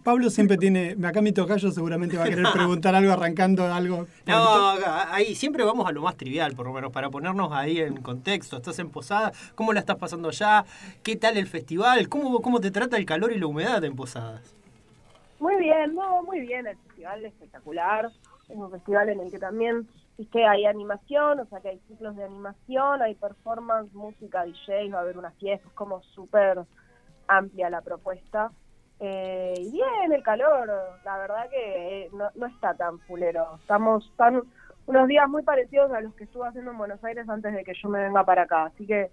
Pablo siempre tiene, acá mi tocayo seguramente va a querer preguntar algo arrancando algo. No, ahí siempre vamos a lo más trivial, por lo menos, para ponernos ahí en contexto. Estás en Posada, ¿cómo la estás pasando ya? ¿Qué tal el festival? ¿Cómo, cómo te trata el calor y la humedad en Posadas? Muy bien, no, muy bien, el festival es espectacular. Es un festival en el que también es que hay animación, o sea que hay ciclos de animación, hay performance, música, DJ, va a haber una fiesta, es como súper amplia la propuesta. Eh, y bien, el calor, la verdad que eh, no, no está tan fulero. Estamos tan unos días muy parecidos a los que estuve haciendo en Buenos Aires antes de que yo me venga para acá, así que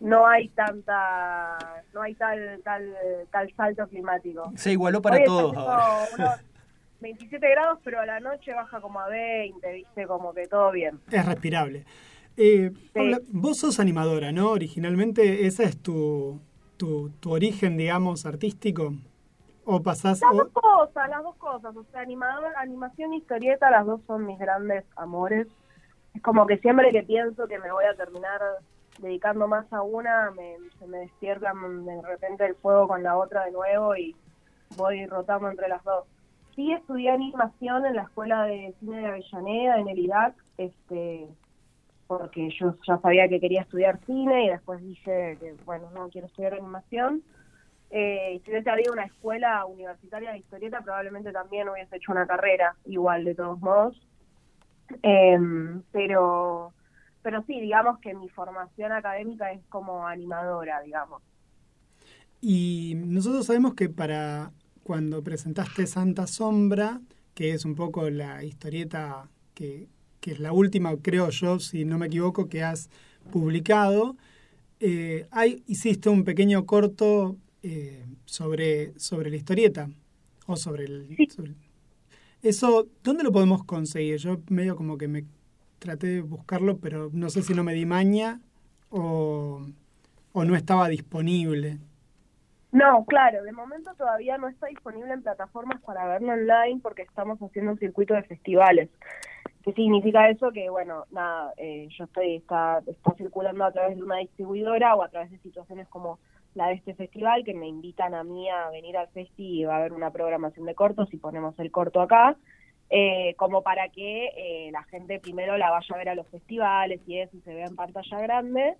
no hay tanta, no hay tal tal tal salto climático. Se igualó para Hoy todos haciendo ahora. unos 27 grados, pero a la noche baja como a 20, viste, como que todo bien. Es respirable. Eh, Paula, vos sos animadora, ¿no? Originalmente ese es tu, tu, tu origen, digamos, artístico. ¿O pasás...? Las o- dos cosas, las dos cosas, o sea, animador, animación y historieta, las dos son mis grandes amores. Es como que siempre que pienso que me voy a terminar dedicando más a una, me, se me despierta de repente el fuego con la otra de nuevo y voy rotando entre las dos. Sí estudié animación en la Escuela de Cine de Avellaneda, en el IDAC, este, porque yo ya sabía que quería estudiar cine y después dije que, bueno, no, quiero estudiar animación. Eh, si hubiese habido una escuela universitaria de historieta, probablemente también hubiese hecho una carrera igual, de todos modos. Em, pero, pero sí, digamos que mi formación académica es como animadora, digamos. Y nosotros sabemos que para cuando presentaste Santa Sombra, que es un poco la historieta que, que es la última, creo yo, si no me equivoco, que has publicado, eh, hiciste un pequeño corto eh, sobre, sobre la historieta o sobre el... sobre- eso, ¿dónde lo podemos conseguir? Yo medio como que me traté de buscarlo, pero no sé si no me di maña o, o no estaba disponible. No, claro, de momento todavía no está disponible en plataformas para verlo online porque estamos haciendo un circuito de festivales. ¿Qué significa eso? Que, bueno, nada, eh, yo estoy, está, está circulando a través de una distribuidora o a través de situaciones como la de este festival que me invitan a mí a venir al festi y va a haber una programación de cortos y ponemos el corto acá, eh, como para que eh, la gente primero la vaya a ver a los festivales y eso y se vea en pantalla grande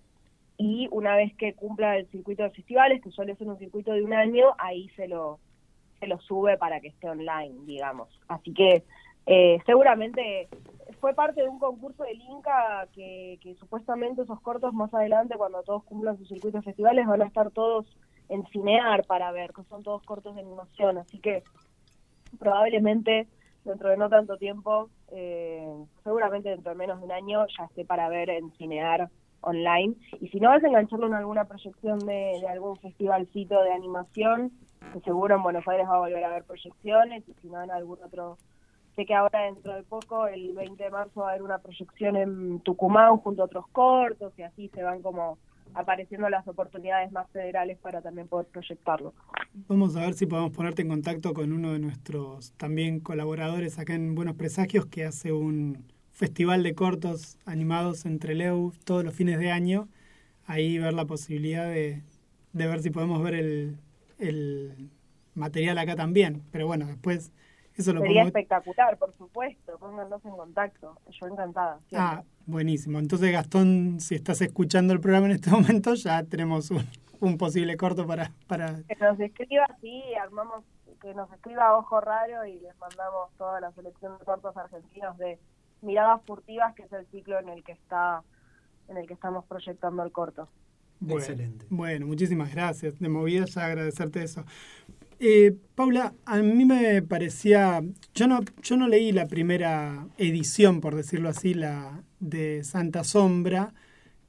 y una vez que cumpla el circuito de festivales, que suele ser un circuito de un año, ahí se lo, se lo sube para que esté online, digamos. Así que eh, seguramente fue parte de un concurso del Inca que, supuestamente esos cortos más adelante, cuando todos cumplan sus circuitos festivales, van a estar todos en Cinear para ver, que son todos cortos de animación. Así que probablemente dentro de no tanto tiempo, eh, seguramente dentro de menos de un año, ya esté para ver en Cinear online. Y si no, vas a engancharlo en alguna proyección de, de algún festivalcito de animación, seguro en Buenos Aires va a volver a haber proyecciones, y si no, en algún otro. Sé que ahora dentro de poco, el 20 de marzo, va a haber una proyección en Tucumán junto a otros cortos, y así se van como apareciendo las oportunidades más federales para también poder proyectarlo. Vamos a ver si podemos ponerte en contacto con uno de nuestros también colaboradores acá en Buenos Presagios que hace un festival de cortos animados entre Leu todos los fines de año. Ahí ver la posibilidad de, de ver si podemos ver el, el material acá también. Pero bueno, después eso lo Sería espectacular, por supuesto, pónganos en contacto, yo encantada. siempre. Ah, buenísimo. Entonces, Gastón, si estás escuchando el programa en este momento, ya tenemos un, un posible corto para, para... Que nos escriba así, armamos, que nos escriba Ojo Raro y les mandamos toda la selección de cortos argentinos de Miradas Furtivas, que es el ciclo en el que está en el que estamos proyectando el corto. Bueno, Bueno, muchísimas gracias. De movida ya agradecerte eso. Eh, Paula, a mí me parecía, yo no, yo no leí la primera edición, por decirlo así, la de Santa Sombra,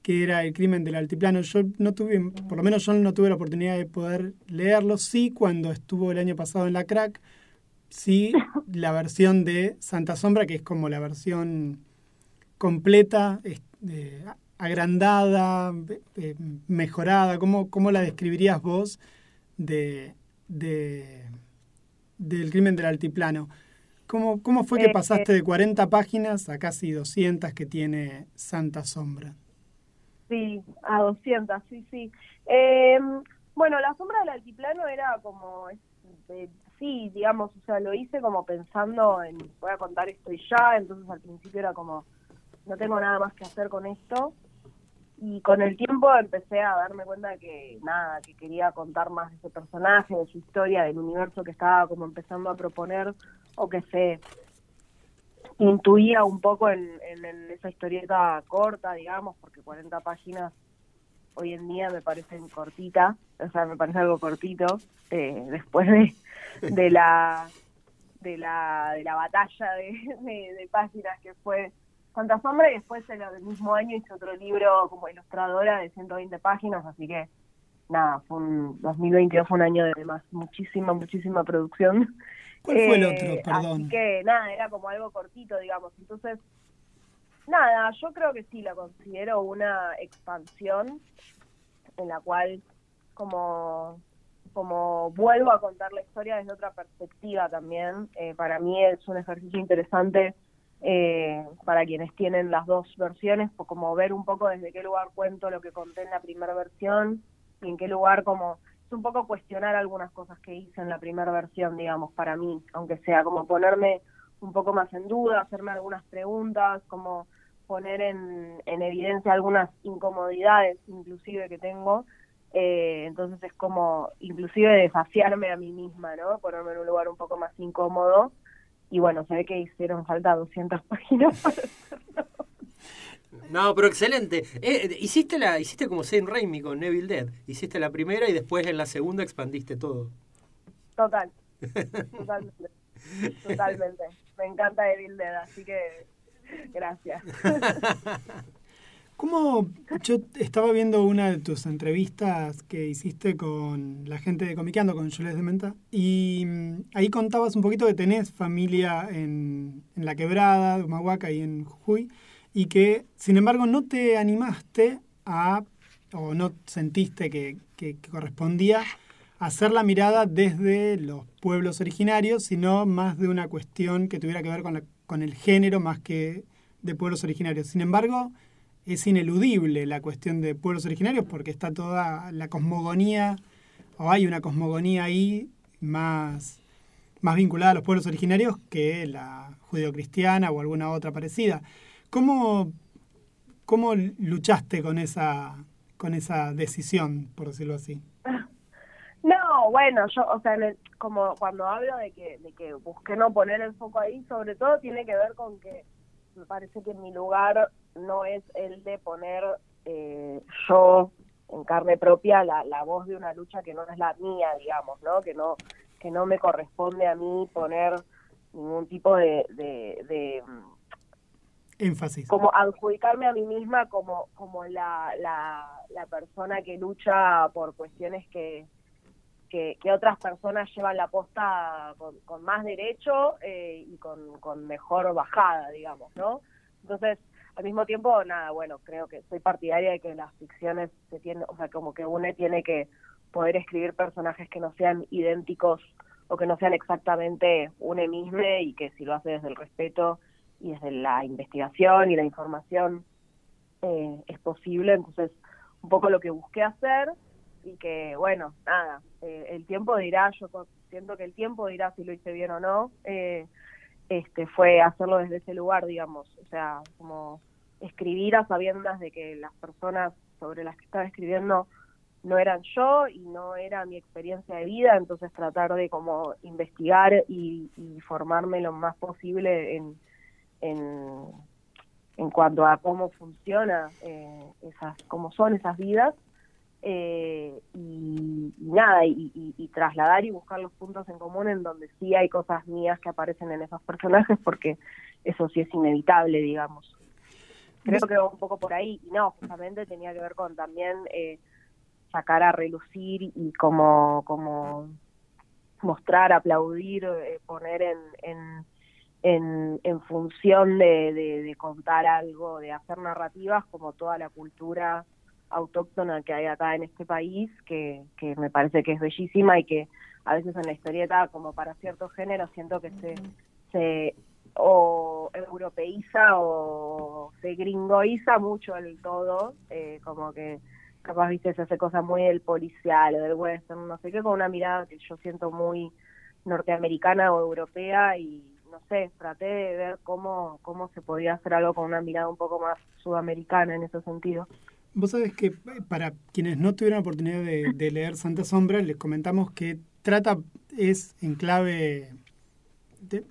que era el crimen del altiplano. Yo no tuve, por lo menos yo no tuve la oportunidad de poder leerlo. Sí, cuando estuvo el año pasado en la crack, sí, la versión de Santa Sombra, que es como la versión completa, eh, agrandada, eh, mejorada. ¿Cómo, ¿Cómo la describirías vos de, de, del crimen del altiplano? ¿Cómo, ¿Cómo fue que Eh, pasaste de 40 páginas a casi 200 que tiene Santa Sombra? Sí, a 200, sí, sí. Eh, bueno, La Sombra del Altiplano era como, eh, sí, digamos, o sea, lo hice como pensando en, voy a contar esto y ya, entonces al principio era como, no tengo nada más que hacer con esto. Y con el tiempo empecé a darme cuenta que nada, que quería contar más de ese personaje, de su historia, del universo que estaba como empezando a proponer o que se intuía un poco en, esa historieta corta, digamos, porque 40 páginas hoy en día me parecen cortitas, o sea, me parece algo cortito, eh, después de, la de la de la batalla de páginas que fue Santa Sombra y después en el mismo año hice otro libro como ilustradora de 120 páginas, así que nada, fue un 2022 fue un año de más muchísima, muchísima producción. ¿Cuál fue el Eh, otro? Perdón. Así que nada, era como algo cortito, digamos. Entonces, nada, yo creo que sí la considero una expansión en la cual como como vuelvo a contar la historia desde otra perspectiva también. Eh, para mí es un ejercicio interesante eh, para quienes tienen las dos versiones, pues como ver un poco desde qué lugar cuento lo que conté en la primera versión y en qué lugar como es un poco cuestionar algunas cosas que hice en la primera versión, digamos, para mí, aunque sea como ponerme un poco más en duda, hacerme algunas preguntas, como poner en, en evidencia algunas incomodidades inclusive que tengo. Eh, entonces es como inclusive desafiarme a mí misma, ¿no? Ponerme en un lugar un poco más incómodo. Y bueno, se ve que hicieron falta 200 páginas para No, pero excelente. Eh, hiciste la hiciste como Sam Raimi con Neville Dead. Hiciste la primera y después en la segunda expandiste todo. Total. Totalmente. Totalmente. Me encanta Evil Dead, así que gracias. ¿Cómo? Yo estaba viendo una de tus entrevistas que hiciste con la gente de Comiqueando, con Jules de Menta, y mm, ahí contabas un poquito que tenés familia en, en La Quebrada, de Humahuaca y en Jujuy, y que, sin embargo, no te animaste a, o no sentiste que, que- que correspondía hacer la mirada desde los pueblos originarios, sino más de una cuestión que tuviera que ver con, la- con el género más que de pueblos originarios. Sin embargo, es ineludible la cuestión de pueblos originarios porque está toda la cosmogonía, o hay una cosmogonía ahí más, más vinculada a los pueblos originarios que la judeocristiana o alguna otra parecida. ¿Cómo, cómo luchaste con esa, con esa decisión, por decirlo así? No, bueno, yo, o sea, el- como cuando hablo de que, de que busqué no poner el foco ahí, sobre todo tiene que ver con que me parece que mi lugar no es el de poner eh, yo en carne propia la, la voz de una lucha que no es la mía, digamos, ¿no? Que no que no me corresponde a mí poner ningún tipo de, de, de mm, Énfasis. como adjudicarme a mí misma como como la, la, la persona que lucha por cuestiones que, que, otras personas llevan la posta con, con más derecho eh, y con, mejor bajada, digamos, ¿no? Entonces, al mismo tiempo, nada, bueno, creo que soy partidaria de que las ficciones se tienen, o sea, como que uno tiene que poder escribir personajes que no sean idénticos o que no sean exactamente une mismo y que si lo hace desde el respeto y desde la investigación y la información eh, es posible. Entonces, un poco lo que busqué hacer y que, bueno, nada, eh, el tiempo dirá, yo siento que el tiempo dirá si lo hice bien o no, eh, este fue hacerlo desde ese lugar, digamos, o sea, como escribir a sabiendas de que las personas sobre las que estaba escribiendo no eran yo y no era mi experiencia de vida, entonces tratar de como investigar y, y formarme lo más posible en, en, en cuanto a cómo funciona eh, esas, cómo son esas vidas eh, y, y nada, y, y- y trasladar y buscar los puntos en común en donde sí hay cosas mías que aparecen en esos personajes, porque eso sí es inevitable, digamos. Creo que va un poco por ahí, y no, justamente tenía que ver con también eh, sacar a relucir y como, como mostrar, aplaudir, eh, poner en, en, en, en función de, de, de contar algo, de hacer narrativas, como toda la cultura autóctona que hay acá en este país, que, que me parece que es bellísima y que a veces en la historieta, como para ciertos géneros, siento que se, se o europeiza o se gringoiza mucho el todo, eh, como que capaz, viste, se hace cosas muy del policial o del western, no sé qué, con una mirada que yo siento muy norteamericana o europea y no sé, traté de ver cómo, cómo se podía hacer algo con una mirada un poco más sudamericana en ese sentido. Vos sabés que eh, para quienes no tuvieron la oportunidad de, de leer Santa Sombra, les comentamos que trata, es en clave, de-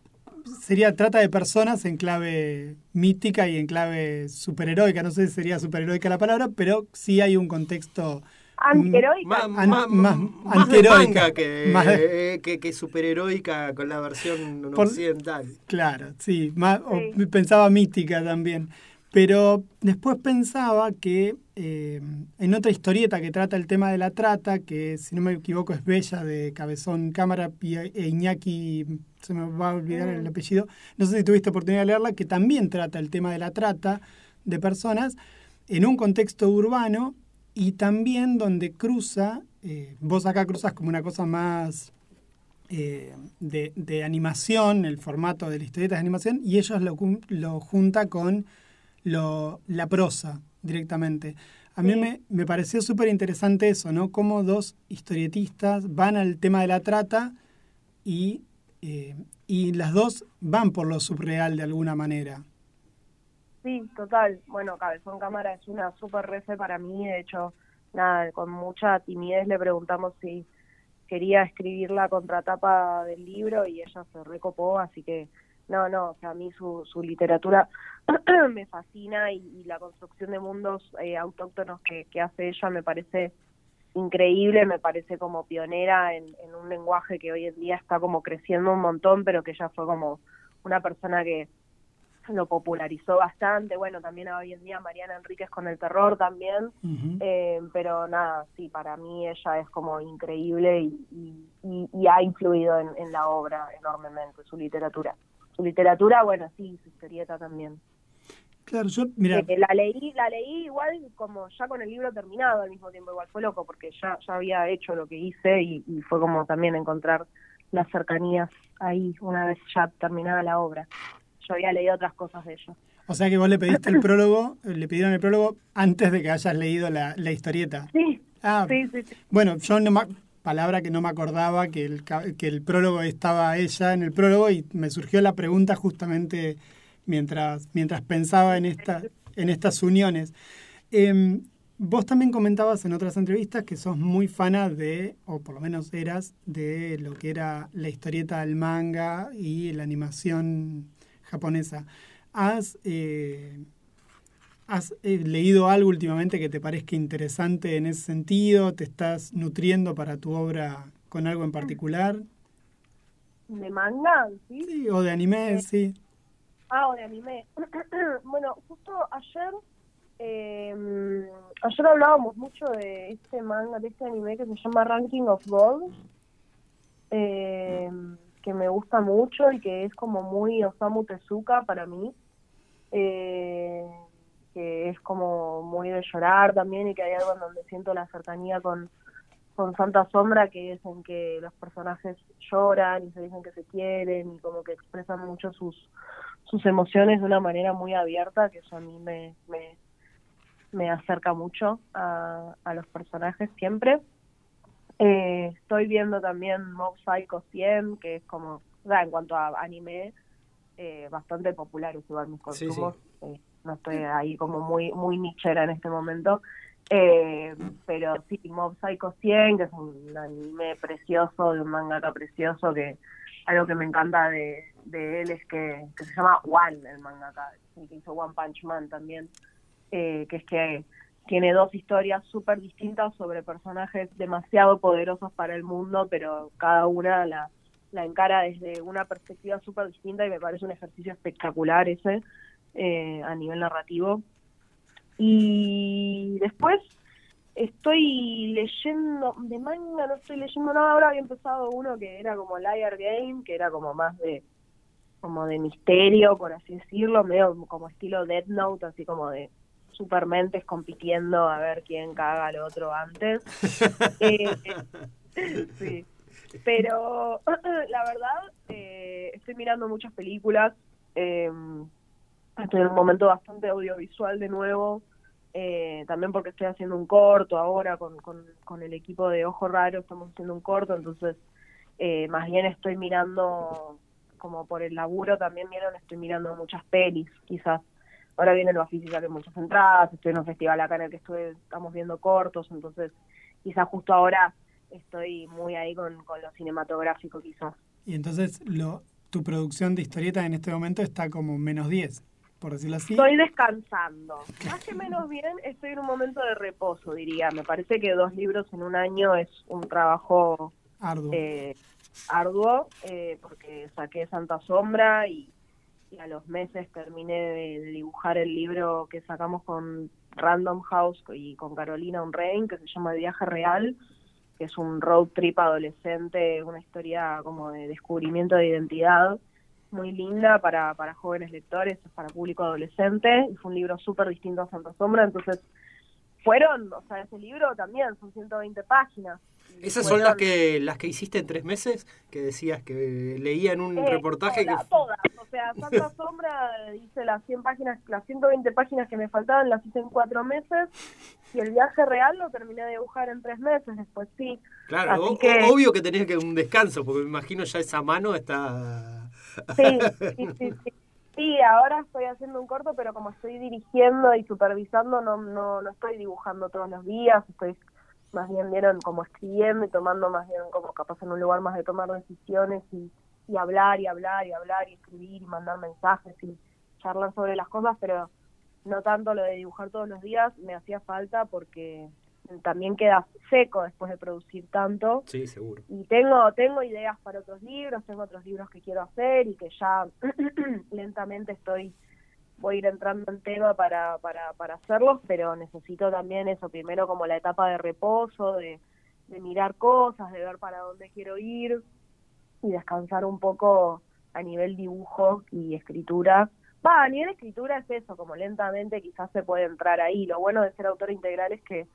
sería, trata de personas en clave mítica y en clave superheroica. No sé si sería superheroica la palabra, pero sí hay un contexto... Antiheroica. An- Más, más más de antiheroica, manga que, más de- eh, que, que superheroica con la versión Por- occidental. Claro, sí, más, o pensaba mística también. Pero después pensaba que eh, en otra historieta que trata el tema de la trata, que si no me equivoco es Bella de Cabezón Cámara y e Iñaki, se me va a olvidar el apellido, no sé si tuviste oportunidad de leerla, que también trata el tema de la trata de personas en un contexto urbano y también donde cruza, eh, vos acá cruzas como una cosa más eh, de, de animación, el formato de la historieta de animación, y ellos lo, lo junta con lo, la prosa directamente. A mí me, me pareció súper interesante eso, ¿no? Cómo dos historietistas van al tema de la trata y, eh, y las dos van por lo subreal de alguna manera. Sí, total. Bueno, Cabezón Cámara es una súper refe para mí. De hecho, nada, con mucha timidez le preguntamos si quería escribir la contratapa del libro y ella se recopó, así que no, no, o sea, a mí su, su literatura me fascina y, y la construcción de mundos eh, autóctonos que, que hace ella me parece increíble, me parece como pionera en, en un lenguaje que hoy en día está como creciendo un montón, pero que ella fue como una persona que lo popularizó bastante. Bueno, también hoy en día Mariana Enríquez con el terror también. Eh, pero nada, sí, para mí ella es como increíble y, y- y- y ha influido en, en la obra enormemente, su literatura. Su literatura, bueno, sí, su historieta también. Claro, yo, mira, Eh, la leí, la leí igual como ya con el libro terminado al mismo tiempo, igual fue loco porque ya, ya había hecho lo que hice y, y fue como también encontrar las cercanías ahí una vez ya terminada la obra. Yo había leído otras cosas de ella. o sea que vos le pediste el prólogo, eh, le pidieron el prólogo antes de que hayas leído la, la historieta. Sí, Ah, sí, sí, sí. Bueno, yo no palabra que no me acordaba que el, que el prólogo estaba ella en el prólogo y me surgió la pregunta justamente mientras, mientras pensaba en, esta, en estas uniones. Em, vos también comentabas en otras entrevistas que sos muy fana de, o por lo menos eras, de lo que era la historieta del manga y la animación japonesa. ¿Has, eh, ¿Has eh, leído algo últimamente que te parezca interesante en ese sentido? ¿Te estás nutriendo para tu obra con algo en particular? ¿De manga? Sí. Sí, o de anime, sí. Ah, o de anime. bueno, justo ayer, eh, ayer hablábamos mucho de este manga, de este anime que se llama Ranking of Gods, eh, que me gusta mucho y que es como muy Osamu Tezuka para mí, eh, que es como muy de llorar también y que hay algo en donde siento la cercanía con, con Santa Sombra, que es en que los personajes lloran y se dicen que se quieren y como que expresan mucho sus sus emociones de una manera muy abierta, que eso a mí me, me, me acerca mucho a, a los personajes siempre. Eh, estoy viendo también Mob Psycho 100, que es como, o sea, en cuanto a anime, eh, bastante popular igual mis Sí, consumos. Eh, no estoy ahí como muy muy nichera en este momento. Eh, pero sí, Mob Psycho 100, que es un anime precioso, de un mangaka precioso, que algo que me encanta de, de él es que, que se llama One, el mangaka, el que hizo One Punch Man también, eh, que es que tiene dos historias súper distintas sobre personajes demasiado poderosos para el mundo, pero cada una la, la encara desde una perspectiva súper distinta y me parece un ejercicio espectacular ese eh, a nivel narrativo. Y después estoy leyendo, de manga no estoy leyendo nada, ahora había empezado uno que era como Liar Game, que era como más de como de misterio, por así decirlo, medio como estilo Death Note, así como de supermentes compitiendo a ver quién caga al otro antes. Eh, sí. Pero la verdad, eh, estoy mirando muchas películas. Estoy en un momento bastante audiovisual de nuevo. eh, también porque estoy haciendo un corto ahora con, con, con el equipo de Ojo Raro, estamos haciendo un corto, entonces eh, más bien estoy mirando, como por el laburo también vieron, estoy mirando muchas pelis, quizás. Ahora viene el Bafisi, que muchas entradas, estoy en un festival acá en el que estuve, estamos viendo cortos, entonces quizás justo ahora estoy muy ahí con, con lo cinematográfico quizás. Y entonces lo, tu producción de historieta en este momento está como menos 10, por decirlo así. Estoy descansando. Más que menos bien, estoy en un momento de reposo, diría. Me parece que dos libros en un año es un trabajo Arduo. eh, arduo, eh, porque saqué Santa Sombra y, y a los meses terminé de, de dibujar el libro que sacamos con Random House y con Carolina Unrein, que se llama El Viaje Real, que es un road trip adolescente, una historia como de descubrimiento de identidad muy linda para, para jóvenes lectores, para público adolescente, y fue un libro súper distinto a Santa Sombra, entonces fueron, o sea, ese libro también son 120 páginas. Esas son las que las que hiciste en tres meses, que decías que leía en un Eh, reportaje toda- que... todas, o sea, Santa Sombra hice las 100 páginas, las 120 páginas que me faltaban las hice en cuatro meses y el viaje real lo terminé de dibujar en tres meses, después sí. Claro, o- que- obvio que tenías que un descanso, porque me imagino ya esa mano está... Sí, sí, sí, sí. Sí, ahora estoy haciendo un corto, pero como estoy dirigiendo y supervisando, no, no, no estoy dibujando todos los días, estoy más bien vieron como escribiendo y tomando más bien como capaz en un lugar más de tomar decisiones y, y hablar y hablar y hablar y escribir y mandar mensajes y charlar sobre las cosas, pero no tanto lo de dibujar todos los días, me hacía falta porque también queda seco después de producir tanto. Sí, seguro. Y tengo, tengo ideas para otros libros, tengo otros libros que quiero hacer y que ya lentamente estoy, voy a ir entrando en tema para, para, para hacerlos, pero necesito también eso, primero como la etapa de reposo, de, de mirar cosas, de ver para dónde quiero ir y descansar un poco a nivel dibujo y escritura. Va, a nivel escritura es eso, como lentamente quizás se puede entrar ahí. Lo bueno de ser autor integral es que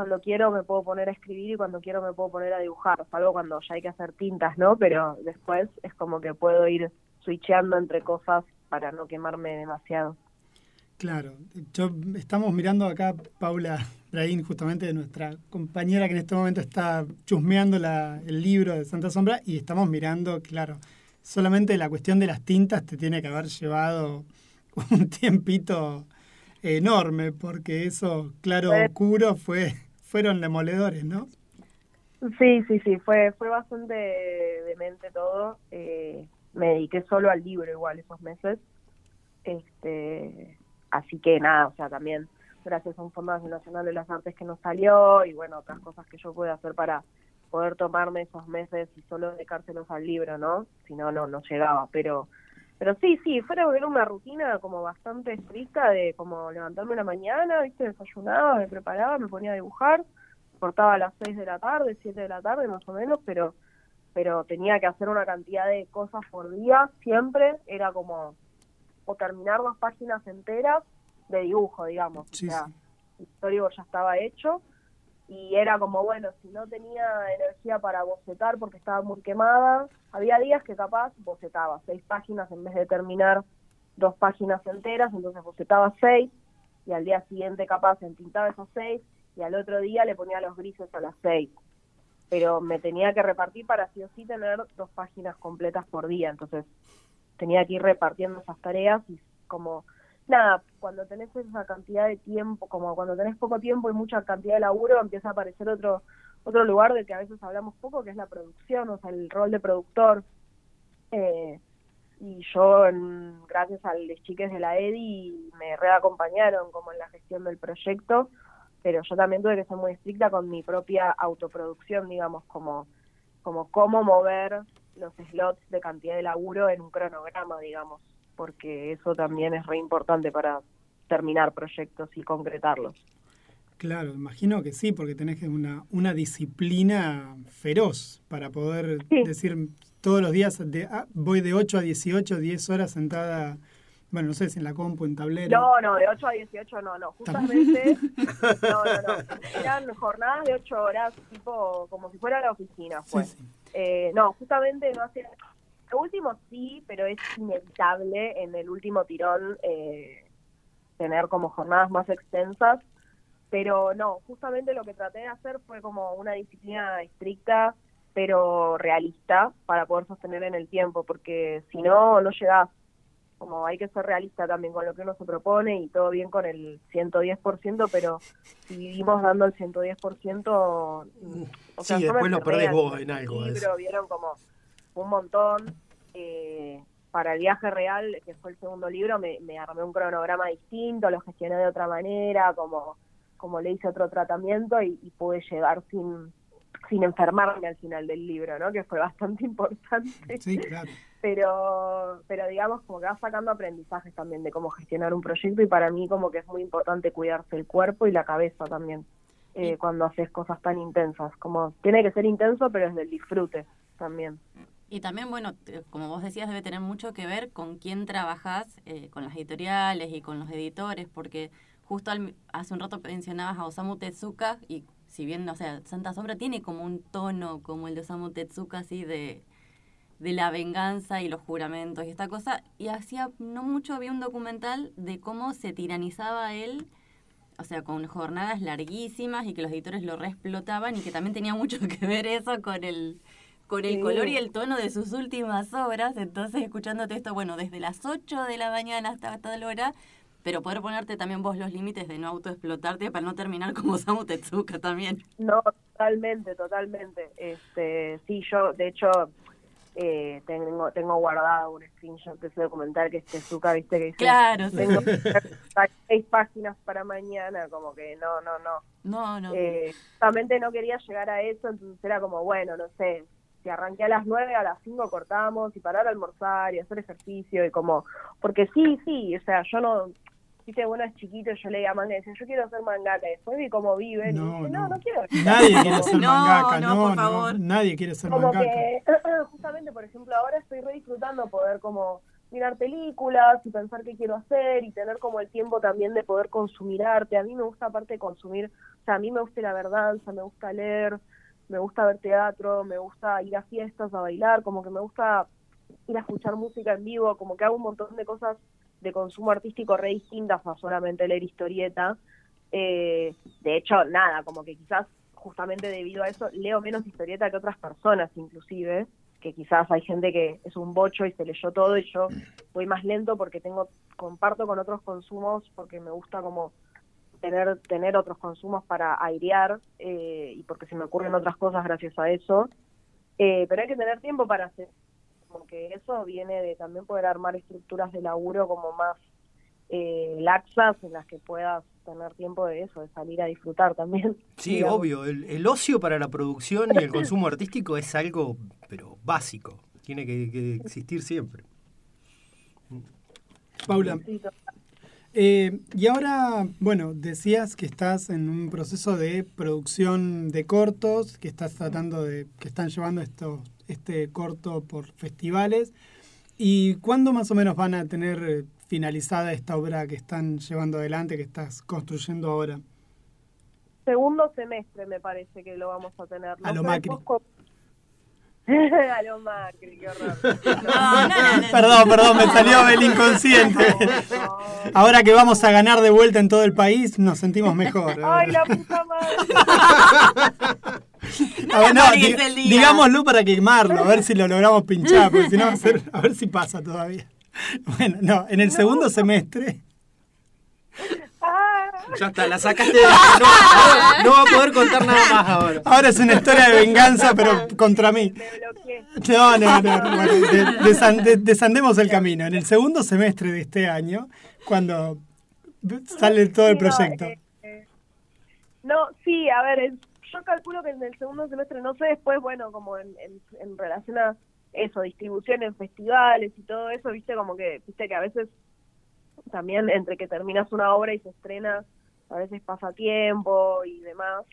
cuando quiero me puedo poner a escribir y cuando quiero me puedo poner a dibujar, salvo cuando ya hay que hacer tintas, ¿no? Pero después es como que puedo ir switcheando entre cosas para no quemarme demasiado. Claro, yo estamos mirando acá Paula Braín, justamente nuestra compañera que en este momento está chusmeando la, el libro de Santa Sombra y estamos mirando, claro, solamente la cuestión de las tintas te tiene que haber llevado un tiempito enorme, porque eso, claro, oscuro, fue, fueron demoledores, ¿no? Sí, sí, sí, fue, fue bastante demente todo. Eh, me dediqué solo al libro igual esos meses. Este, así que nada, o sea, también gracias a un Fondo Nacional de las Artes que nos salió y bueno, otras cosas que yo pude hacer para poder tomarme esos meses y solo dedicárselos al libro, ¿no? Si no, no, no llegaba, pero pero sí, sí, fuera era una rutina como bastante estricta de como levantarme en la mañana, viste, desayunaba, me preparaba, me ponía a dibujar, cortaba a las 6 de la tarde, 7 de la tarde más o menos, pero pero tenía que hacer una cantidad de cosas por día, siempre era como o terminar dos páginas enteras de dibujo, digamos, Sí, o sea, sí. el storyboard ya estaba hecho y era como, bueno, si no tenía energía para bocetar porque estaba muy quemada, había días que capaz bocetaba seis páginas en vez de terminar dos páginas enteras, entonces bocetaba seis y al día siguiente capaz entintaba esos seis y al otro día le ponía los grises a las seis. Pero me tenía que repartir para sí o sí tener dos páginas completas por día, entonces tenía que ir repartiendo esas tareas y como nada, cuando tenés esa cantidad de tiempo, como cuando tenés poco tiempo y mucha cantidad de laburo, empieza a aparecer otro otro lugar del que a veces hablamos poco, que es la producción, o sea, el rol de productor. Eh, y yo, en- gracias a los chiques de la EDI, me reacompañaron como en la gestión del proyecto, pero yo también tuve que ser muy estricta con mi propia autoproducción, digamos, como, como cómo mover los slots de cantidad de laburo en un cronograma, digamos, porque eso también es re importante para terminar proyectos y concretarlos. Claro, imagino que sí, porque tenés una, una disciplina feroz para poder decir todos los días, de, ah, voy de 8 a 18, 10 horas sentada, bueno, no sé si en la compu, en tablero. No, no, de 8 a 18 no, no, justamente, no, no, no, eran jornadas de 8 horas, tipo, como si fuera la oficina, fue. Eh, no, justamente no hacía, lo último sí, pero es inevitable en el último tirón eh, tener como jornadas más extensas, pero no, justamente lo que traté de hacer fue como una disciplina estricta, pero realista, para poder sostener en el tiempo, porque si no, no llegás. Como hay que ser realista también con lo que uno se propone y todo bien con el 110%, pero si vivimos dando el 110%, mm, o sea, Sí, después lo perdés vos en algo, libro, vieron como un montón. eh, para el viaje real, que fue el segundo libro, me, me armé un cronograma distinto, lo gestioné de otra manera, como, como le hice otro tratamiento y, y pude llegar sin, sin enfermarme al final del libro, ¿no? Que fue bastante importante Sí, claro. pero pero digamos como que vas sacando aprendizajes también de cómo gestionar un proyecto y para mí como que es muy importante cuidarse el cuerpo y la cabeza también eh, cuando haces cosas tan intensas como tiene que ser intenso pero es del disfrute también Y también, bueno, como vos decías, debe tener mucho que ver con quién trabajás, eh, con las editoriales y con los editores, porque justo al- hace un rato mencionabas a Osamu Tezuka y si bien, o sea, Santa Sombra tiene como un tono como el de Osamu Tezuka, así de, de la venganza y los juramentos y esta cosa, y hacía no mucho había un documental de cómo se tiranizaba él o sea, con jornadas larguísimas y que los editores lo reexplotaban y que también tenía mucho que ver eso con el con el Sí. color y el tono de sus últimas obras. Entonces, escuchándote esto, bueno, desde las 8 de la mañana hasta tal hora, pero poder ponerte también vos los límites de no autoexplotarte para no terminar como Samu Tezuka también. no totalmente totalmente este sí yo de hecho Eh, tengo tengo guardado un screenshot de ese documental que es Tezuka, viste, que dice, Claro, sí. tengo seis páginas para mañana, como que no, no, no. No, no. Eh, justamente no quería llegar a eso, entonces era como, bueno, no sé, si arranqué a las 9, a las 5 cortamos y parar a almorzar y hacer ejercicio y como, porque sí, sí, o sea, yo no, viste, bueno, es chiquito, yo leía manga y decía, yo quiero ser mangaka, y después vi cómo viven No, y dije, no, no. no, quiero. Nadie quiere ser mangaka, no, no, por no, favor. nadie quiere ser como mangaka. que justamente por ejemplo ahora estoy re disfrutando poder como mirar películas y pensar qué quiero hacer y tener como el tiempo también de poder consumir arte a mí me gusta aparte consumir o sea a mí me gusta la verdad me gusta leer me gusta ver teatro me gusta ir a fiestas a bailar como que me gusta ir a escuchar música en vivo como que hago un montón de cosas de consumo artístico re distintas a solamente leer historieta. Eh, de hecho nada como que quizás justamente debido a eso leo menos historieta que otras personas inclusive, que quizás hay gente que es un bocho y se leyó todo y yo voy más lento porque tengo comparto con otros consumos porque me gusta como tener tener otros consumos para airear eh, y porque se me ocurren otras cosas gracias a eso. Eh, pero hay que tener tiempo para hacer como que eso viene de también poder armar estructuras de laburo como más eh, laxas en las que puedas tener tiempo de eso, de salir a disfrutar también. Sí, digamos. obvio. El, el ocio para la producción y el consumo artístico es algo, pero básico. Tiene que, que existir siempre. Paula, eh, y ahora, bueno, decías que estás en un proceso de producción de cortos, que estás tratando de, que están llevando esto, este corto por festivales. ¿Y cuándo más o menos van a tener eh, finalizada esta obra que están llevando adelante, que estás construyendo ahora? Segundo semestre me parece que lo vamos a tener. A lo Macri. a lo Macri, qué horror. Perdón, perdón, me salió el inconsciente. Ahora que vamos a ganar de vuelta en todo el país, nos sentimos mejor. Ay, la puta madre. A ver, no, el día. digámoslo para quemarlo, a ver si lo logramos pinchar, porque si no a ver si pasa todavía. Bueno, no, en el segundo semestre, Ya está, la sacaste de la... No, no, no va a poder contar nada más ahora. ahora es una historia de venganza, pero contra mí. No, no, no, no, bueno, de- desan- de- desandemos el camino. En el segundo semestre de este año, cuando sale todo el Sí, no, proyecto. eh, eh, No, sí, a ver, yo calculo que en el segundo semestre, no sé después, bueno, como en, en, en relación a eso, distribución en festivales y todo eso, viste, como que, viste que a veces también entre que terminas una obra y se estrena, a veces pasa tiempo y demás.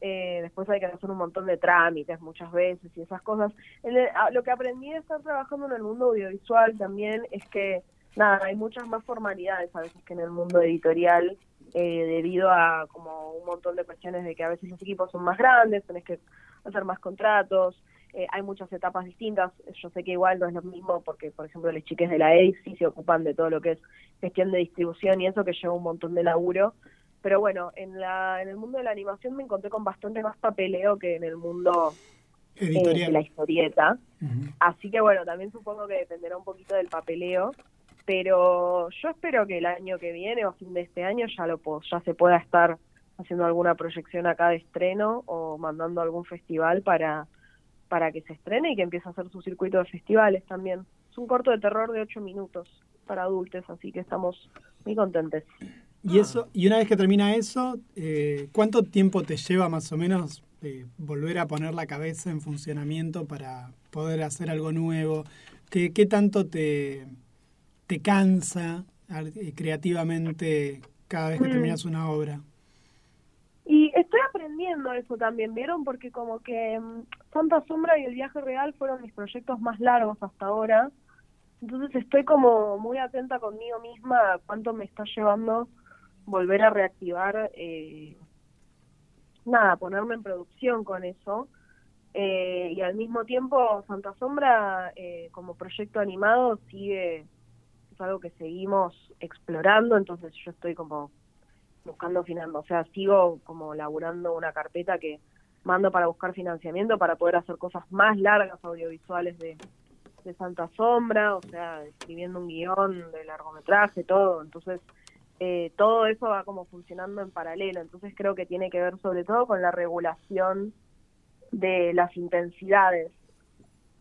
Eh, después hay que hacer un montón de trámites muchas veces y esas cosas. En lo que aprendí de estar trabajando en el mundo audiovisual también es que, nada, hay muchas más formalidades a veces que en el mundo editorial eh, debido a como un montón de cuestiones de que a veces los equipos son más grandes, tenés que hacer más contratos, eh, hay muchas etapas distintas, yo sé que igual no es lo mismo porque, por ejemplo, los chiques de la sí se ocupan de todo lo que es gestión de distribución y eso que lleva un montón de laburo, pero bueno, en, la, en el mundo de la animación me encontré con bastante más papeleo que en el mundo eh, Editorial. de la historieta. Así que bueno, también supongo que dependerá un poquito del papeleo, pero yo espero que el año que viene o a fin de este año ya lo po- ya se pueda estar haciendo alguna proyección acá de estreno o mandando a algún festival para para que se estrene y que empiece a hacer su circuito de festivales también. Es un corto de terror de ocho minutos para adultos, así que estamos muy contentes. Y eso, y una vez que termina eso, eh, ¿cuánto tiempo te lleva más o menos eh, volver a poner la cabeza en funcionamiento para poder hacer algo nuevo? ¿Qué, qué tanto te, te cansa eh, creativamente cada vez que Mm. terminas una obra? Aprendiendo eso también, ¿vieron? Porque como que mm, Santa Sombra y El Viaje Real fueron mis proyectos más largos hasta ahora. Entonces estoy como muy atenta conmigo misma a cuánto me está llevando volver a reactivar, eh, nada, ponerme en producción con eso. Eh, y al mismo tiempo Santa Sombra eh, como proyecto animado sigue, es algo que seguimos explorando, entonces yo estoy como buscando financiamiento, o sea, sigo como laburando una carpeta que mando para buscar financiamiento para poder hacer cosas más largas audiovisuales de, de Santa Sombra, o sea, escribiendo un guion de largometraje, todo, entonces eh, todo eso va como funcionando en paralelo, entonces creo que tiene que ver sobre todo con la regulación de las intensidades.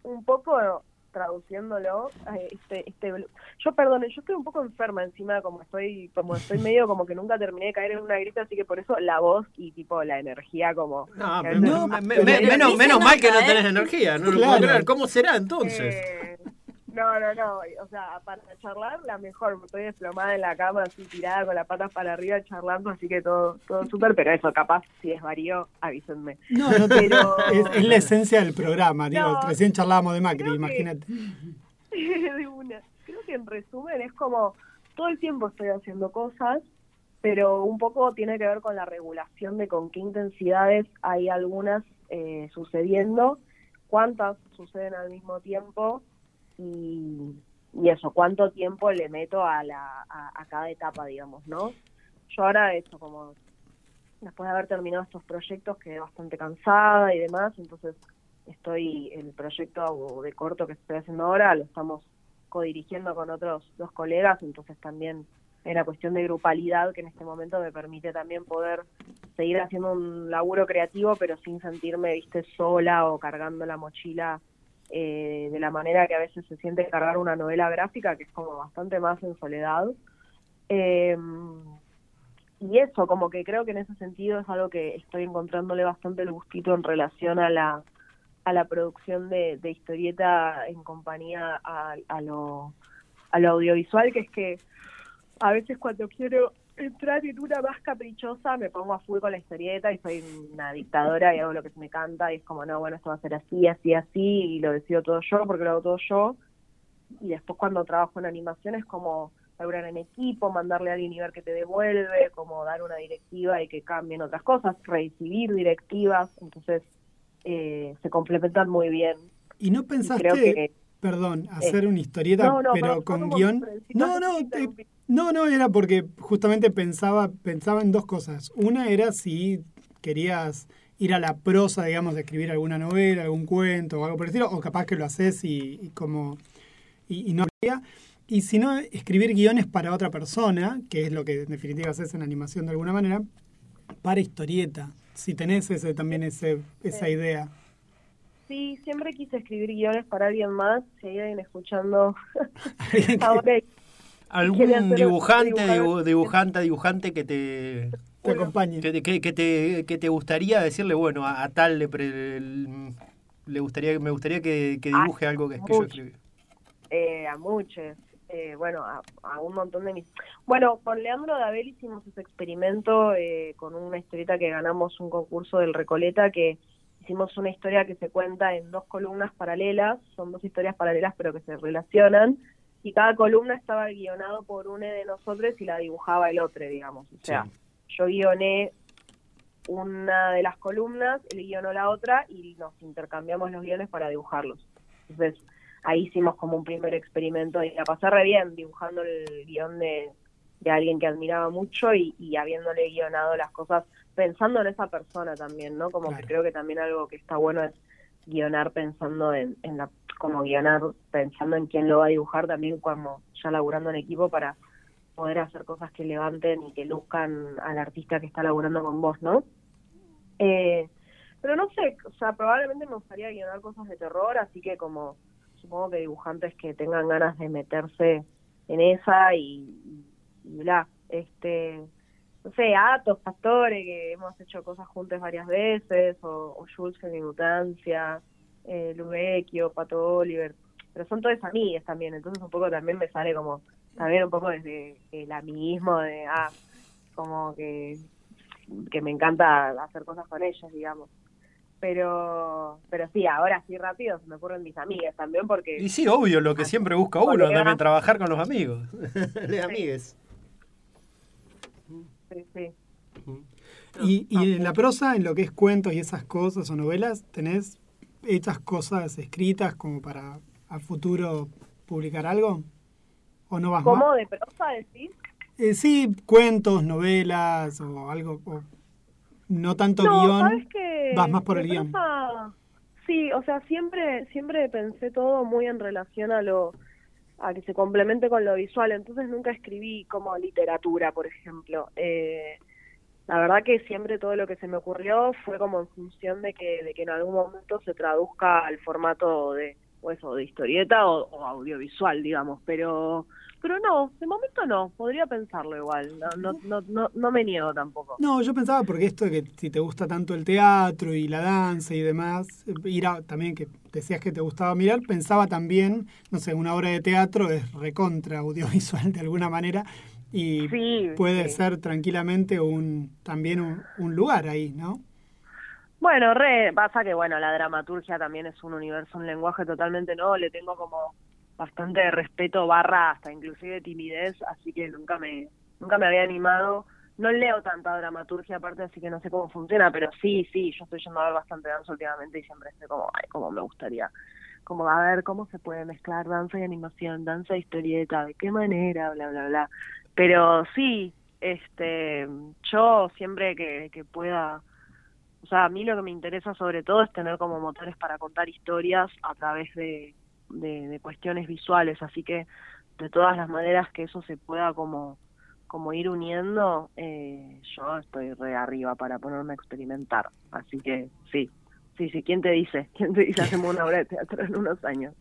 un poco traduciéndolo, eh, este, este, yo perdone, yo estoy un poco enferma encima, como estoy, como estoy medio como que nunca terminé de caer en una gripe, así que por eso la voz y tipo la energía como... No, me- me- me- menos, menos mal que no tenés energía, no lo puedo creer. ¿Cómo será entonces? Eh, no, no, no, o sea, para charlar la mejor, estoy desplomada en la cama, así tirada con las patas para arriba charlando, así que todo todo súper, pero eso, capaz, si desvarío, avísenme. No, no te- Pero- es, es la esencia del programa. Digo, No, recién charlábamos de Macri, que- imagínate. de una. Creo que en resumen es como todo el tiempo estoy haciendo cosas, pero un poco tiene que ver con la regulación de con qué intensidades hay algunas eh, sucediendo, cuántas suceden al mismo tiempo y, eso, cuánto tiempo le meto a, la, a, a cada etapa, digamos, ¿no? Yo ahora eso, como después de haber terminado estos proyectos quedé bastante cansada y demás, entonces estoy el proyecto de corto que estoy haciendo ahora lo estamos codirigiendo con otros dos colegas, entonces también hay una cuestión de grupalidad que en este momento me permite también poder seguir haciendo un laburo creativo, pero sin sentirme, viste, sola o cargando la mochila eh, de la manera que a veces se siente cargar una novela gráfica, que es como bastante más en soledad. Eh, y eso, como que creo que en ese sentido es algo que estoy encontrándole bastante el gustito en relación a la a la producción de, de historieta en compañía a, a lo a lo audiovisual, que es que a veces cuando quiero entrar en una más caprichosa me pongo a full con la historieta y soy una dictadora y hago lo que se me canta y es como, no, bueno, esto va a ser así, así, así y lo decido todo yo porque lo hago todo yo. Y después cuando trabajo en animación es como laburar en equipo, mandarle a alguien y ver que te devuelve, como dar una directiva y que cambien otras cosas, recibir directivas, entonces eh, se complementan muy bien. ¿Y no Y pensaste, creo que- perdón, hacer una historieta, no, no, pero con ¿cómo guion? No, no, te- no, no, era porque justamente pensaba, pensaba en dos cosas. Una era si querías ir a la prosa, digamos, de escribir alguna novela, algún cuento o algo por el estilo, o capaz que lo haces y, y como y, y no habría. Y si no, escribir guiones para otra persona, que es lo que en definitiva haces en animación de alguna manera, para historieta. Si tenés ese, también ese, esa idea. Sí, siempre quise escribir guiones para alguien más, si hay alguien escuchando ahora ¿Algún dibujante, dibu- dibujante, dibujante que te, Te acompañe. que, te- que, que te, que te gustaría decirle, bueno, a, a tal le, pre- le gustaría, me gustaría que, que dibuje algo que, que yo escribí? eh, a muchos, eh, bueno, a, a un montón de mis... Bueno, con Leandro Dabel hicimos ese experimento eh, con una historieta que ganamos un concurso del Recoleta, que hicimos una historia que se cuenta en dos columnas paralelas, son dos historias paralelas pero que se relacionan, y cada columna estaba guionado por uno de nosotros y la dibujaba el otro, digamos. O sea, yo guioné una de las columnas, él guionó la otra y nos intercambiamos los guiones para dibujarlos. Entonces, ahí hicimos como un primer experimento y la pasé re bien dibujando el guion de, de alguien que admiraba mucho y, y habiéndole guionado las cosas pensando en esa persona también, ¿no? Como que creo que también algo que está bueno es guionar pensando en, en la, como guionar pensando en quién lo va a dibujar también cuando ya laburando en equipo para poder hacer cosas que levanten y que luzcan al artista que está laburando con vos, ¿no? Eh, pero no sé, o sea, probablemente me gustaría guionar cosas de terror, así que como supongo que dibujantes que tengan ganas de meterse en esa y, y, y bla, este, no sé, Atos, Pastore, que hemos hecho cosas juntos varias veces, o, o Jules en Mutancia, eh, Lubecchio, Pato Oliver, pero son todas amigas también, entonces un poco también me sale como, también un poco desde el amiguismo de, ah, como que, que me encanta hacer cosas con ellos, digamos. Pero, pero sí, ahora sí rápido se me ocurren mis amigas también porque... Y sí, obvio, lo que siempre busca uno, también trabajar con los amigos, de amigues. Sí, sí. Y, y en la prosa, en lo que es cuentos y esas cosas o novelas, ¿tenés hechas cosas escritas como para a futuro publicar algo? ¿O no vas ¿Cómo más? de prosa decís? Eh, sí, cuentos, novelas o algo. o no tanto no, guion. ¿sabes qué? Vas más por el guion. prosa, Sí, o sea, siempre siempre pensé todo muy en relación a lo a que se complemente con lo visual, entonces nunca escribí como literatura, por ejemplo. Eh, la verdad que siempre todo lo que se me ocurrió fue como en función de que de que en algún momento se traduzca al formato de, o eso, de historieta o, o audiovisual, digamos, pero pero no, de momento no, podría pensarlo igual, no, no, no, no, no me niego tampoco. No, yo pensaba porque esto de que si te gusta tanto el teatro y la danza y demás, eh, ir a, también que decías que te gustaba mirar, pensaba también, no sé, una obra de teatro es recontra audiovisual de alguna manera y Sí, puede sí. ser tranquilamente un también un, un lugar ahí, ¿no? Bueno, re, pasa que bueno, la dramaturgia también es un universo, un lenguaje totalmente nuevo, le tengo como bastante respeto barra hasta inclusive timidez, así que nunca me nunca me había animado. No leo tanta dramaturgia aparte, así que no sé cómo funciona, pero sí, sí, yo estoy yendo a ver bastante danza últimamente y siempre estoy como, ay, como me gustaría, como a ver cómo se puede mezclar danza y animación, danza y historieta, de qué manera, bla, bla, bla. Pero sí, este, yo siempre que, que pueda o sea, a mí lo que me interesa sobre todo es tener como motores para contar historias a través de, de, de cuestiones visuales, así que de todas las maneras que eso se pueda como, como ir uniendo, eh, yo estoy re arriba para ponerme a experimentar, así que sí. Sí, sí, ¿quién te dice? ¿Quién te dice hacemos una obra de teatro en unos años?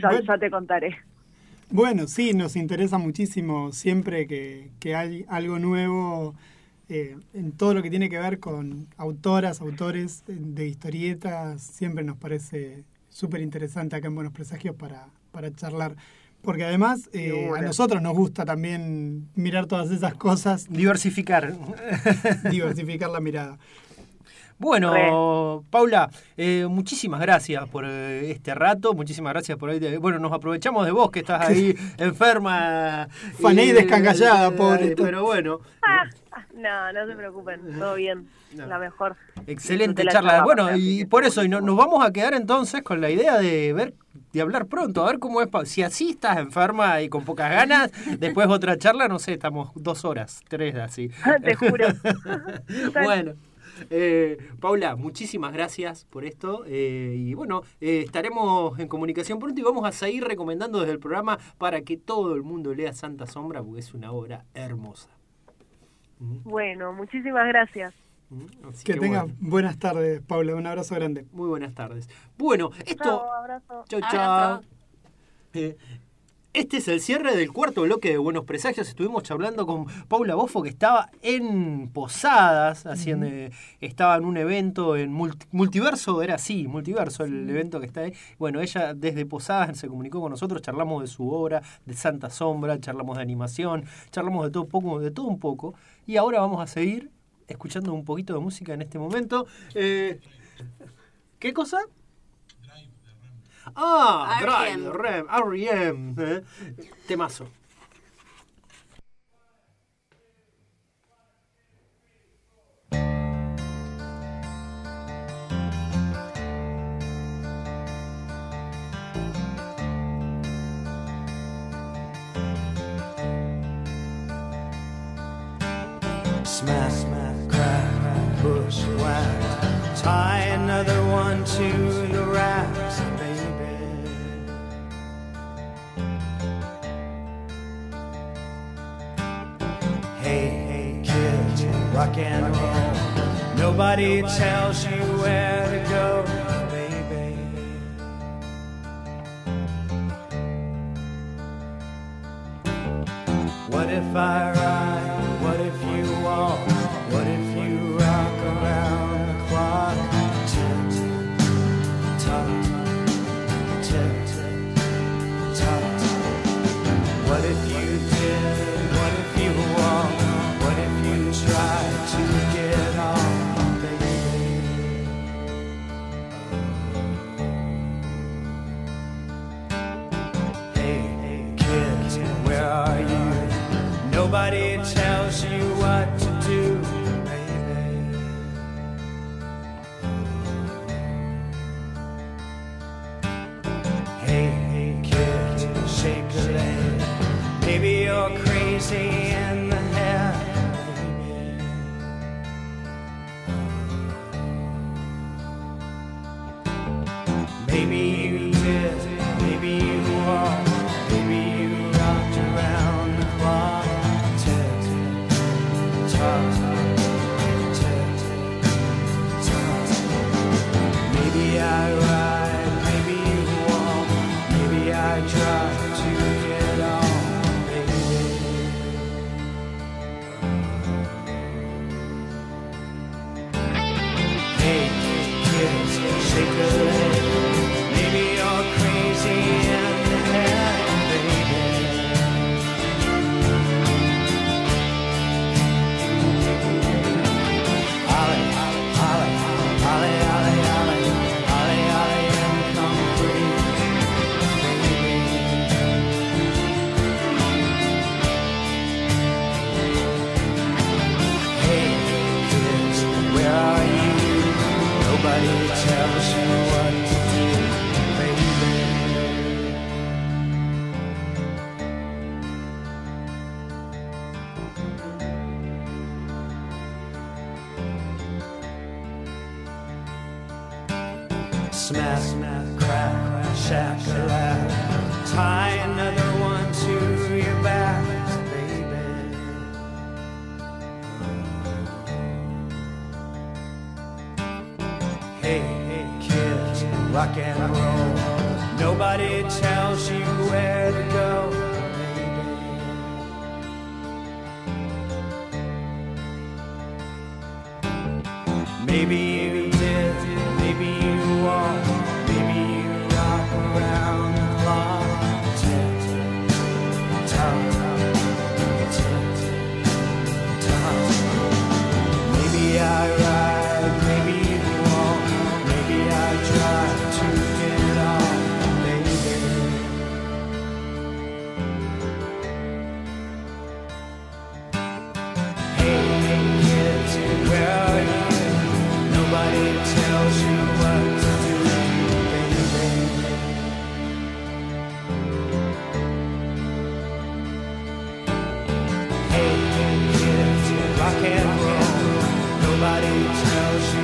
Ya, bueno. ya te contaré. Bueno, sí, nos interesa muchísimo siempre que, que hay algo nuevo eh, en todo lo que tiene que ver con autoras, autores de, de historietas, siempre nos parece súper interesante acá en Buenos Presagios para, para charlar. Porque además eh, a nosotros nos gusta también mirar todas esas cosas. Diversificar. diversificar la mirada. Bueno, Paula, eh, muchísimas gracias por eh, este rato, muchísimas gracias por ahí. Bueno, nos aprovechamos de vos que estás ahí enferma. Fané y descangallada, eh, pobre. Pero bueno, Ah, no, no se preocupen, todo bien, la mejor. excelente la charla. charla, Bueno, y por eso y no- nos vamos a quedar entonces con la idea de ver de hablar pronto, a ver cómo es. Si así estás enferma y con pocas ganas, después otra charla, no sé, estamos dos horas, tres así. Te juro. bueno. Eh, Paula, muchísimas gracias por esto eh, y bueno, eh, estaremos en comunicación pronto y vamos a seguir recomendando desde el programa para que todo el mundo lea Santa Sombra porque es una obra hermosa. Bueno, muchísimas gracias. Así Que tenga bueno, buenas tardes, Paula. Un abrazo grande. muy buenas tardes. Bueno, esto... Chao, abrazo. Chau. Eh, este es el cierre del cuarto bloque de Buenos Presagios. Estuvimos charlando con Paula Bofo, que estaba en Posadas, haciendo, eh, estaba en un evento en Multi- Multiverso, era así, Multiverso, el evento que está ahí. Bueno, ella desde Posadas se comunicó con nosotros, charlamos de su obra, de Santa Sombra, charlamos de animación, charlamos de todo, un poco, de todo un poco. Y ahora vamos a seguir escuchando un poquito de música en este momento. Eh, ¿Qué cosa? Ah, R.E.M.. Drive, Rem, R.E.M. eh. Temazo. Smack, smack, crack, push, whack. Tie another one to Nobody tells you where kids, rock and roll. Nobody tells you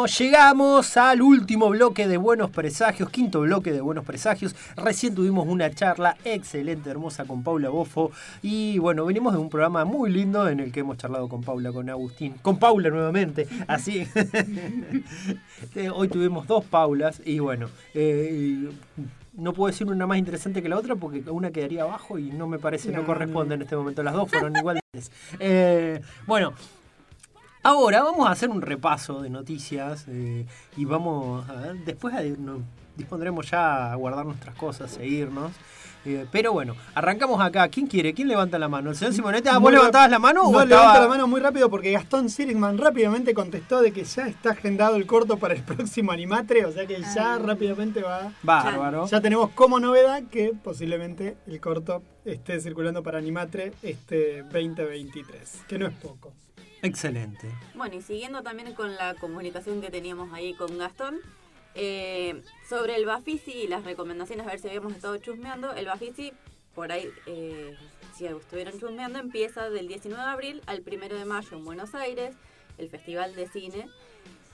Bueno, llegamos al último bloque de Buenos Presagios, quinto bloque de Buenos Presagios. Recién tuvimos una charla excelente, hermosa con Paula Bofo. Y bueno, venimos de un programa muy lindo en el que hemos charlado con Paula, con Agustín, con Paula nuevamente. Así. Eh, Hoy tuvimos dos Paulas y bueno. eh, no puedo decir una más interesante que la otra porque una quedaría abajo y no me parece, no, No, corresponde en este momento. Las dos fueron iguales. Eh, bueno, Ahora vamos a hacer un repaso de noticias eh, y vamos a ver, después a- nos dispondremos ya a guardar nuestras cosas, seguirnos. Eh, pero bueno, arrancamos acá. ¿Quién quiere? ¿Quién levanta la mano? ¿El señor Simonete? Ah, ¿Vos Muy levantabas la mano o No, estaba- levanto la mano muy rápido porque Gastón Sirigman rápidamente contestó de que ya está agendado el corto para el próximo Animatre, o sea que ya rápidamente va. Bárbaro. Ya tenemos como novedad que posiblemente el corto esté circulando para Animatre este 2023, que no es poco. Excelente. Bueno, y siguiendo también con la comunicación que teníamos ahí con Gastón, eh, sobre el Bafisi y las recomendaciones, a ver si habíamos estado chusmeando, el Bafisi, por ahí, eh, si estuvieron chusmeando, empieza del 19 de abril al 1 de mayo en Buenos Aires, el Festival de Cine.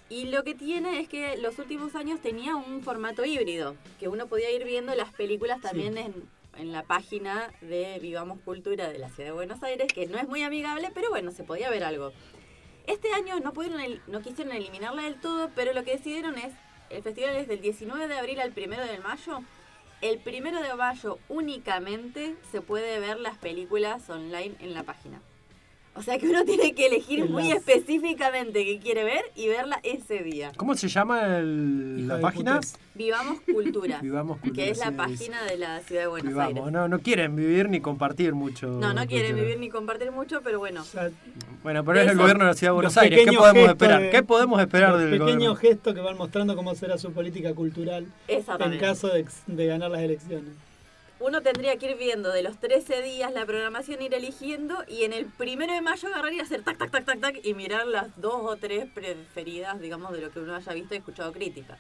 Y lo que tiene es que los últimos años tenía un formato híbrido, que uno podía ir viendo las películas también en, en la página de Vivamos Cultura de la Ciudad de Buenos Aires, que no es muy amigable, pero bueno, se podía ver algo. Este año no pudieron no quisieron eliminarla del todo, pero lo que decidieron es, el festival es del 19 de abril al 1 de mayo. El 1 de mayo únicamente se puede ver las películas online en la página. O sea que uno tiene que elegir El muy las- específicamente qué quiere ver y verla ese día. ¿Cómo se llama el- la página? putas. Vivamos Cultura, Vivamos Cultura, que es la página de la ciudad de Buenos Vivamos, Aires. no, no quieren vivir ni compartir mucho. No, no quieren cultura. vivir ni compartir mucho, pero bueno. Bueno, pero es el gobierno de la ciudad de Buenos Aires. ¿Qué pequeños podemos esperar? de- ¿Qué podemos esperar los del pequeños gobierno? gestos que van mostrando cómo será su política cultural en caso de, de ganar las elecciones. Uno tendría que ir viendo de los 13 días la programación, ir eligiendo y en el primero de mayo agarrar y hacer tac, tac, tac, tac, tac y mirar las dos o tres preferidas, digamos, de lo que uno haya visto y escuchado crítica.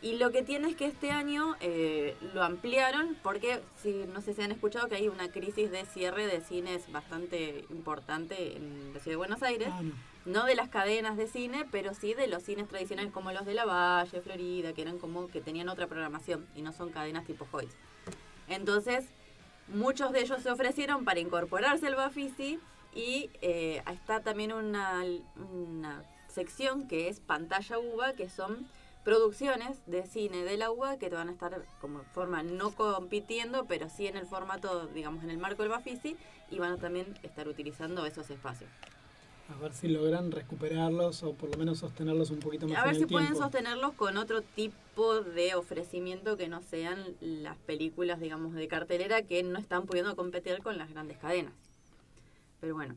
Y lo que tiene es que este año eh, lo ampliaron porque, si no sé si han escuchado, que hay una crisis de cierre de cines bastante importante en la ciudad de Buenos Aires. Ah, no. No de las cadenas de cine, pero sí de los cines tradicionales como los de La Valle, Florida, que eran como que tenían otra programación y no son cadenas tipo Hoyts. Entonces, muchos de ellos se ofrecieron para incorporarse al Bafisi y eh, está también una, sección que es Pantalla UBA, que son producciones de cine de la UBA que te van a estar como forma no compitiendo, pero sí en el formato, digamos, en el marco del Bafisi y van a también estar utilizando esos espacios. A ver si logran recuperarlos o por lo menos sostenerlos un poquito más A ver en si pueden sostenerlos con otro tipo de ofrecimiento que no sean las películas, digamos, de cartelera que no están pudiendo competir con las grandes cadenas. Pero bueno.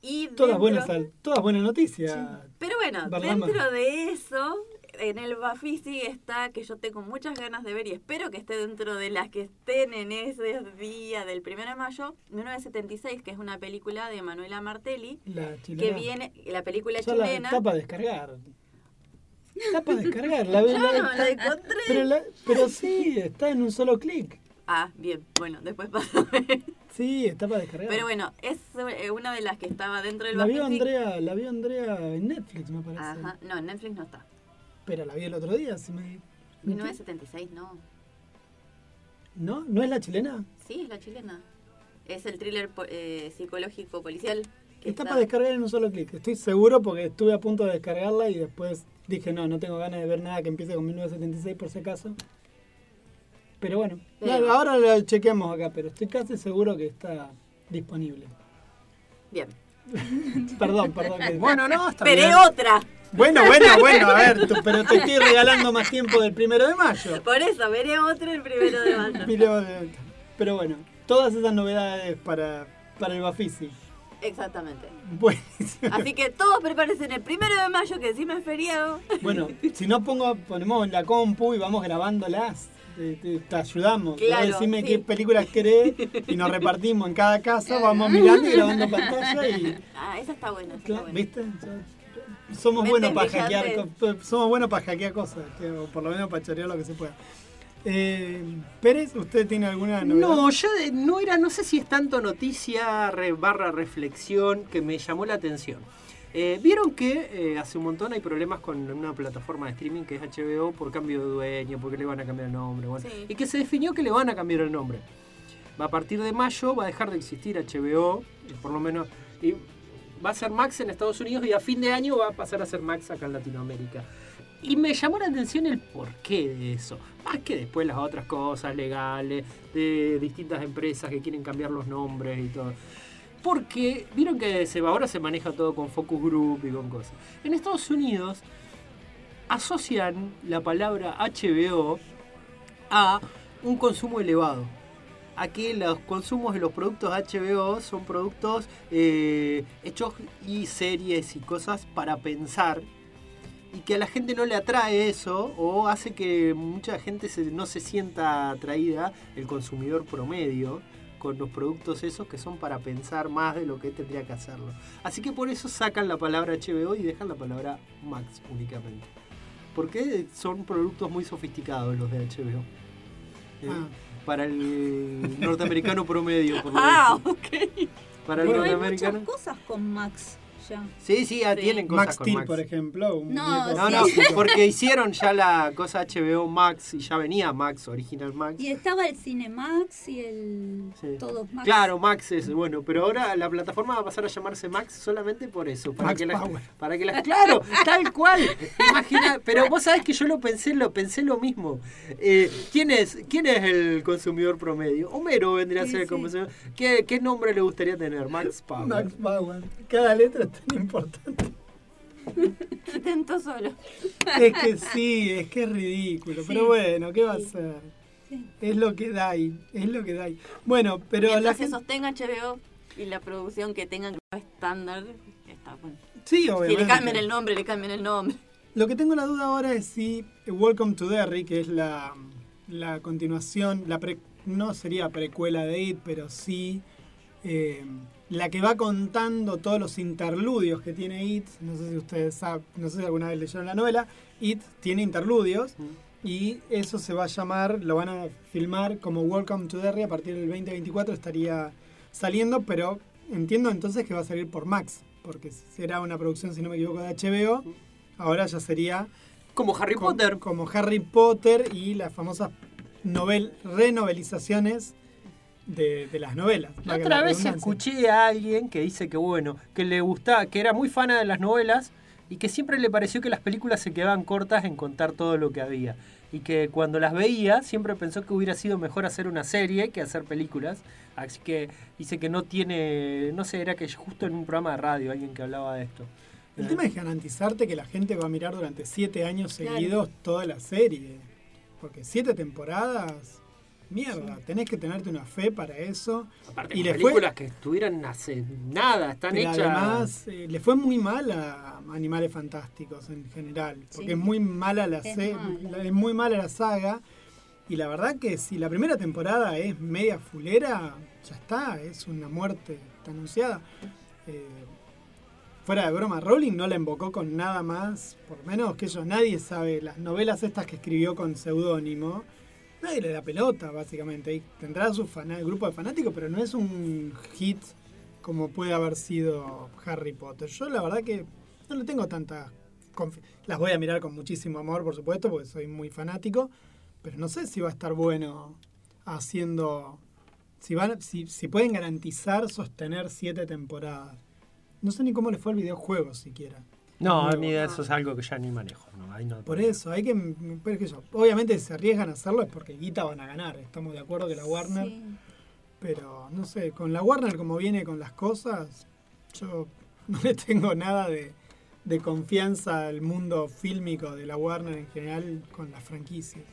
Y Todas buenas, todas buenas noticias. Pero bueno, Barlama. dentro de eso, en el Bafisi está que yo tengo muchas ganas de ver y espero que esté dentro de las que estén en ese día del 1 de mayo, 1976, que es una película de Manuela Martelli, La que viene, la película la chilena. está para descargar. Está para descargar. La, Yo la- no la encontré. Pero, la- pero sí, está en un solo clic. Ah, bien, bueno, después pasa. Sí, está para descargar. Pero bueno, es eh, una de las que estaba dentro del la vio. Andrea, la vio Andrea en Netflix, me parece. Ajá, no, en Netflix no está. Pero la vi el otro día, si me... 1976, no. ¿No? ¿No es la chilena? Sí, es la chilena. Es el thriller eh, psicológico policial. que Está para descargar en un solo clic. Estoy seguro porque estuve a punto de descargarla y después dije, no, no tengo ganas de ver nada que empiece con 1976 por si acaso. Pero bueno, no, ahora lo chequeamos acá, pero estoy casi seguro que está disponible. Bien. Perdón, perdón. que- Bueno, no, está Veré bien. otra. Bueno, bueno, bueno, a ver, pero te estoy regalando más tiempo del primero de mayo. Por eso, veré otra el primero de mayo. Pero bueno, todas esas novedades para, para el Bafisi. Exactamente. Buenísimo. Así que todos prepárense en el primero de mayo, que encima es feriado. Bueno, si no pongo, ponemos la compu y vamos grabándolas. Te, te- te ayudamos. Claro, decime sí. qué películas querés y nos repartimos en cada casa, vamos mirando y grabando pantalla y. Ah, esa está buena. esa está buena. ¿Viste? Somos buenos para hackear, somos buenos para hackear cosas, que- o por lo menos para chorear lo que se pueda. Eh, Pérez, ¿usted tiene alguna novedad? No, yo de- no era, no sé si es tanto noticia re- barra reflexión que me llamó la atención. Eh, Vieron que eh, hace un montón hay problemas con una plataforma de streaming que es HBO por cambio de dueño, porque le van a cambiar el nombre. bueno, Sí. Y que se definió que le van a cambiar el nombre. Va a partir de mayo, va a dejar de existir HBO, por lo menos y va a ser Max en Estados Unidos y a fin de año va a pasar a ser Max acá en Latinoamérica. Y me llamó la atención el porqué de eso. Más que después las otras cosas legales, de distintas empresas que quieren cambiar los nombres y todo. Porque vieron que se, ahora se maneja todo con focus group y con cosas. En Estados Unidos asocian la palabra HBO a un consumo elevado. A que los consumos de los productos HBO son productos eh, hechos y series y cosas para pensar y que a la gente no le atrae eso o hace que mucha gente no se sienta atraída, el consumidor promedio, con los productos esos que son para pensar más de lo que tendría que hacerlo. Así que por eso sacan la palabra HBO y dejan la palabra Max únicamente. Porque son productos muy sofisticados los de HBO. Eh, Ah. Para el norteamericano promedio, por lo Ah, visto. ok. Para el Pero hay norteamericano. muchas cosas con Max. Ya. Sí, sí, ya tienen cosas Max con Steel, Max. por ejemplo. un No, No, porque hicieron ya la cosa HBO Max y ya venía Max, Original Max. Y estaba el Cinemax y el Sí. todos Max. Claro, Max es bueno, pero ahora la plataforma va a pasar a llamarse Max solamente por eso, para Max que la, Power. para que la, claro, tal cual. Imagina, pero vos sabés que yo lo pensé, lo pensé lo mismo. Eh, ¿quién es quién es el consumidor promedio? Homero vendría a Sí, ser el sí. consumidor. ¿Qué, qué nombre le gustaría tener? Max Power. Max Power. Cada letra tan importante. Se tentó solo. Es que sí, es que es ridículo. Pero bueno, ¿qué va a Sí. ser? Es lo que da ahí, es lo que da ahí. Bueno, pero la Mientras se gente... sostenga HBO y la producción que tengan estándar, está bueno. Sí, Si obviamente. le cambian el nombre, le cambian el nombre. Lo que tengo la duda ahora es si Welcome to Derry, que es la, la continuación, la pre- no sería precuela de It, pero sí eh, la que va contando todos los interludios que tiene It. No sé si ustedes saben, no sé si alguna vez leyeron la novela. It tiene interludios y eso se va a llamar, lo van a filmar como Welcome to Derry a partir del 2024 estaría saliendo, pero entiendo entonces que va a salir por Max, porque será una producción, si no me equivoco, de HBO. Ahora ya sería Como Harry co- Potter. Como Harry Potter y las famosas novel, renovelizaciones de, de las novelas. La otra vez escuché a alguien que dice que bueno, que le gustaba, que era muy fana de las novelas y que siempre le pareció que las películas se quedaban cortas en contar todo lo que había. Y que cuando las veía siempre pensó que hubiera sido mejor hacer una serie que hacer películas. Así que dice que no tiene, no sé, era que justo en un programa de radio alguien que hablaba de esto. El tema es garantizarte que la gente va a mirar durante siete años Claro. seguidos toda la serie. Porque siete temporadas, mierda, tenés que tenerte una fe para eso. Aparte, y fue, películas que estuvieran hace nada, están hechas. además, eh, le fue muy mal a Animales Fantásticos en general. Porque Sí. es muy mala la Es se- mala. la- es muy mala la saga. Y la verdad que si la primera temporada es media fulera, ya está, es una muerte está anunciada. Eh, fuera de broma, Rowling no la invocó con nada más, por menos que yo, nadie sabe, las novelas estas que escribió con seudónimo, nadie le da pelota, básicamente. Y tendrá su grupo de fanáticos, pero no es un hit como puede haber sido Harry Potter. Yo la verdad que no le tengo tanta. Las voy a mirar con muchísimo amor, por supuesto, porque soy muy fanático, pero no sé si va a estar bueno haciendo... Si, van, si, si pueden garantizar sostener siete temporadas. No sé ni cómo le fue el videojuego siquiera. No, ni de eso es algo que ya ni manejo. No, ahí no Por eso, hay que. pero yo, obviamente si se arriesgan a hacerlo es porque guita van a ganar. Estamos de acuerdo que la Warner. Sí. Pero no sé, con la Warner como viene con las cosas, yo no le tengo nada de, de confianza al mundo fílmico de la Warner en general con las franquicias.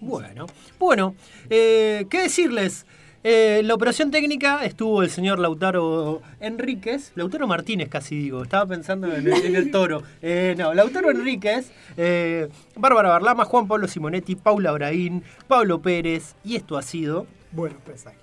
Bueno, bueno, eh, ¿qué decirles? Eh, la operación técnica estuvo el señor Lautaro Enríquez, Lautaro Martínez casi digo, estaba pensando en el, en el toro. Eh, no, Lautaro Enríquez, eh, Bárbara Barlama, Juan Pablo Simonetti, Paula Braín, Pablo Pérez, y esto ha sido... Buenos presagios.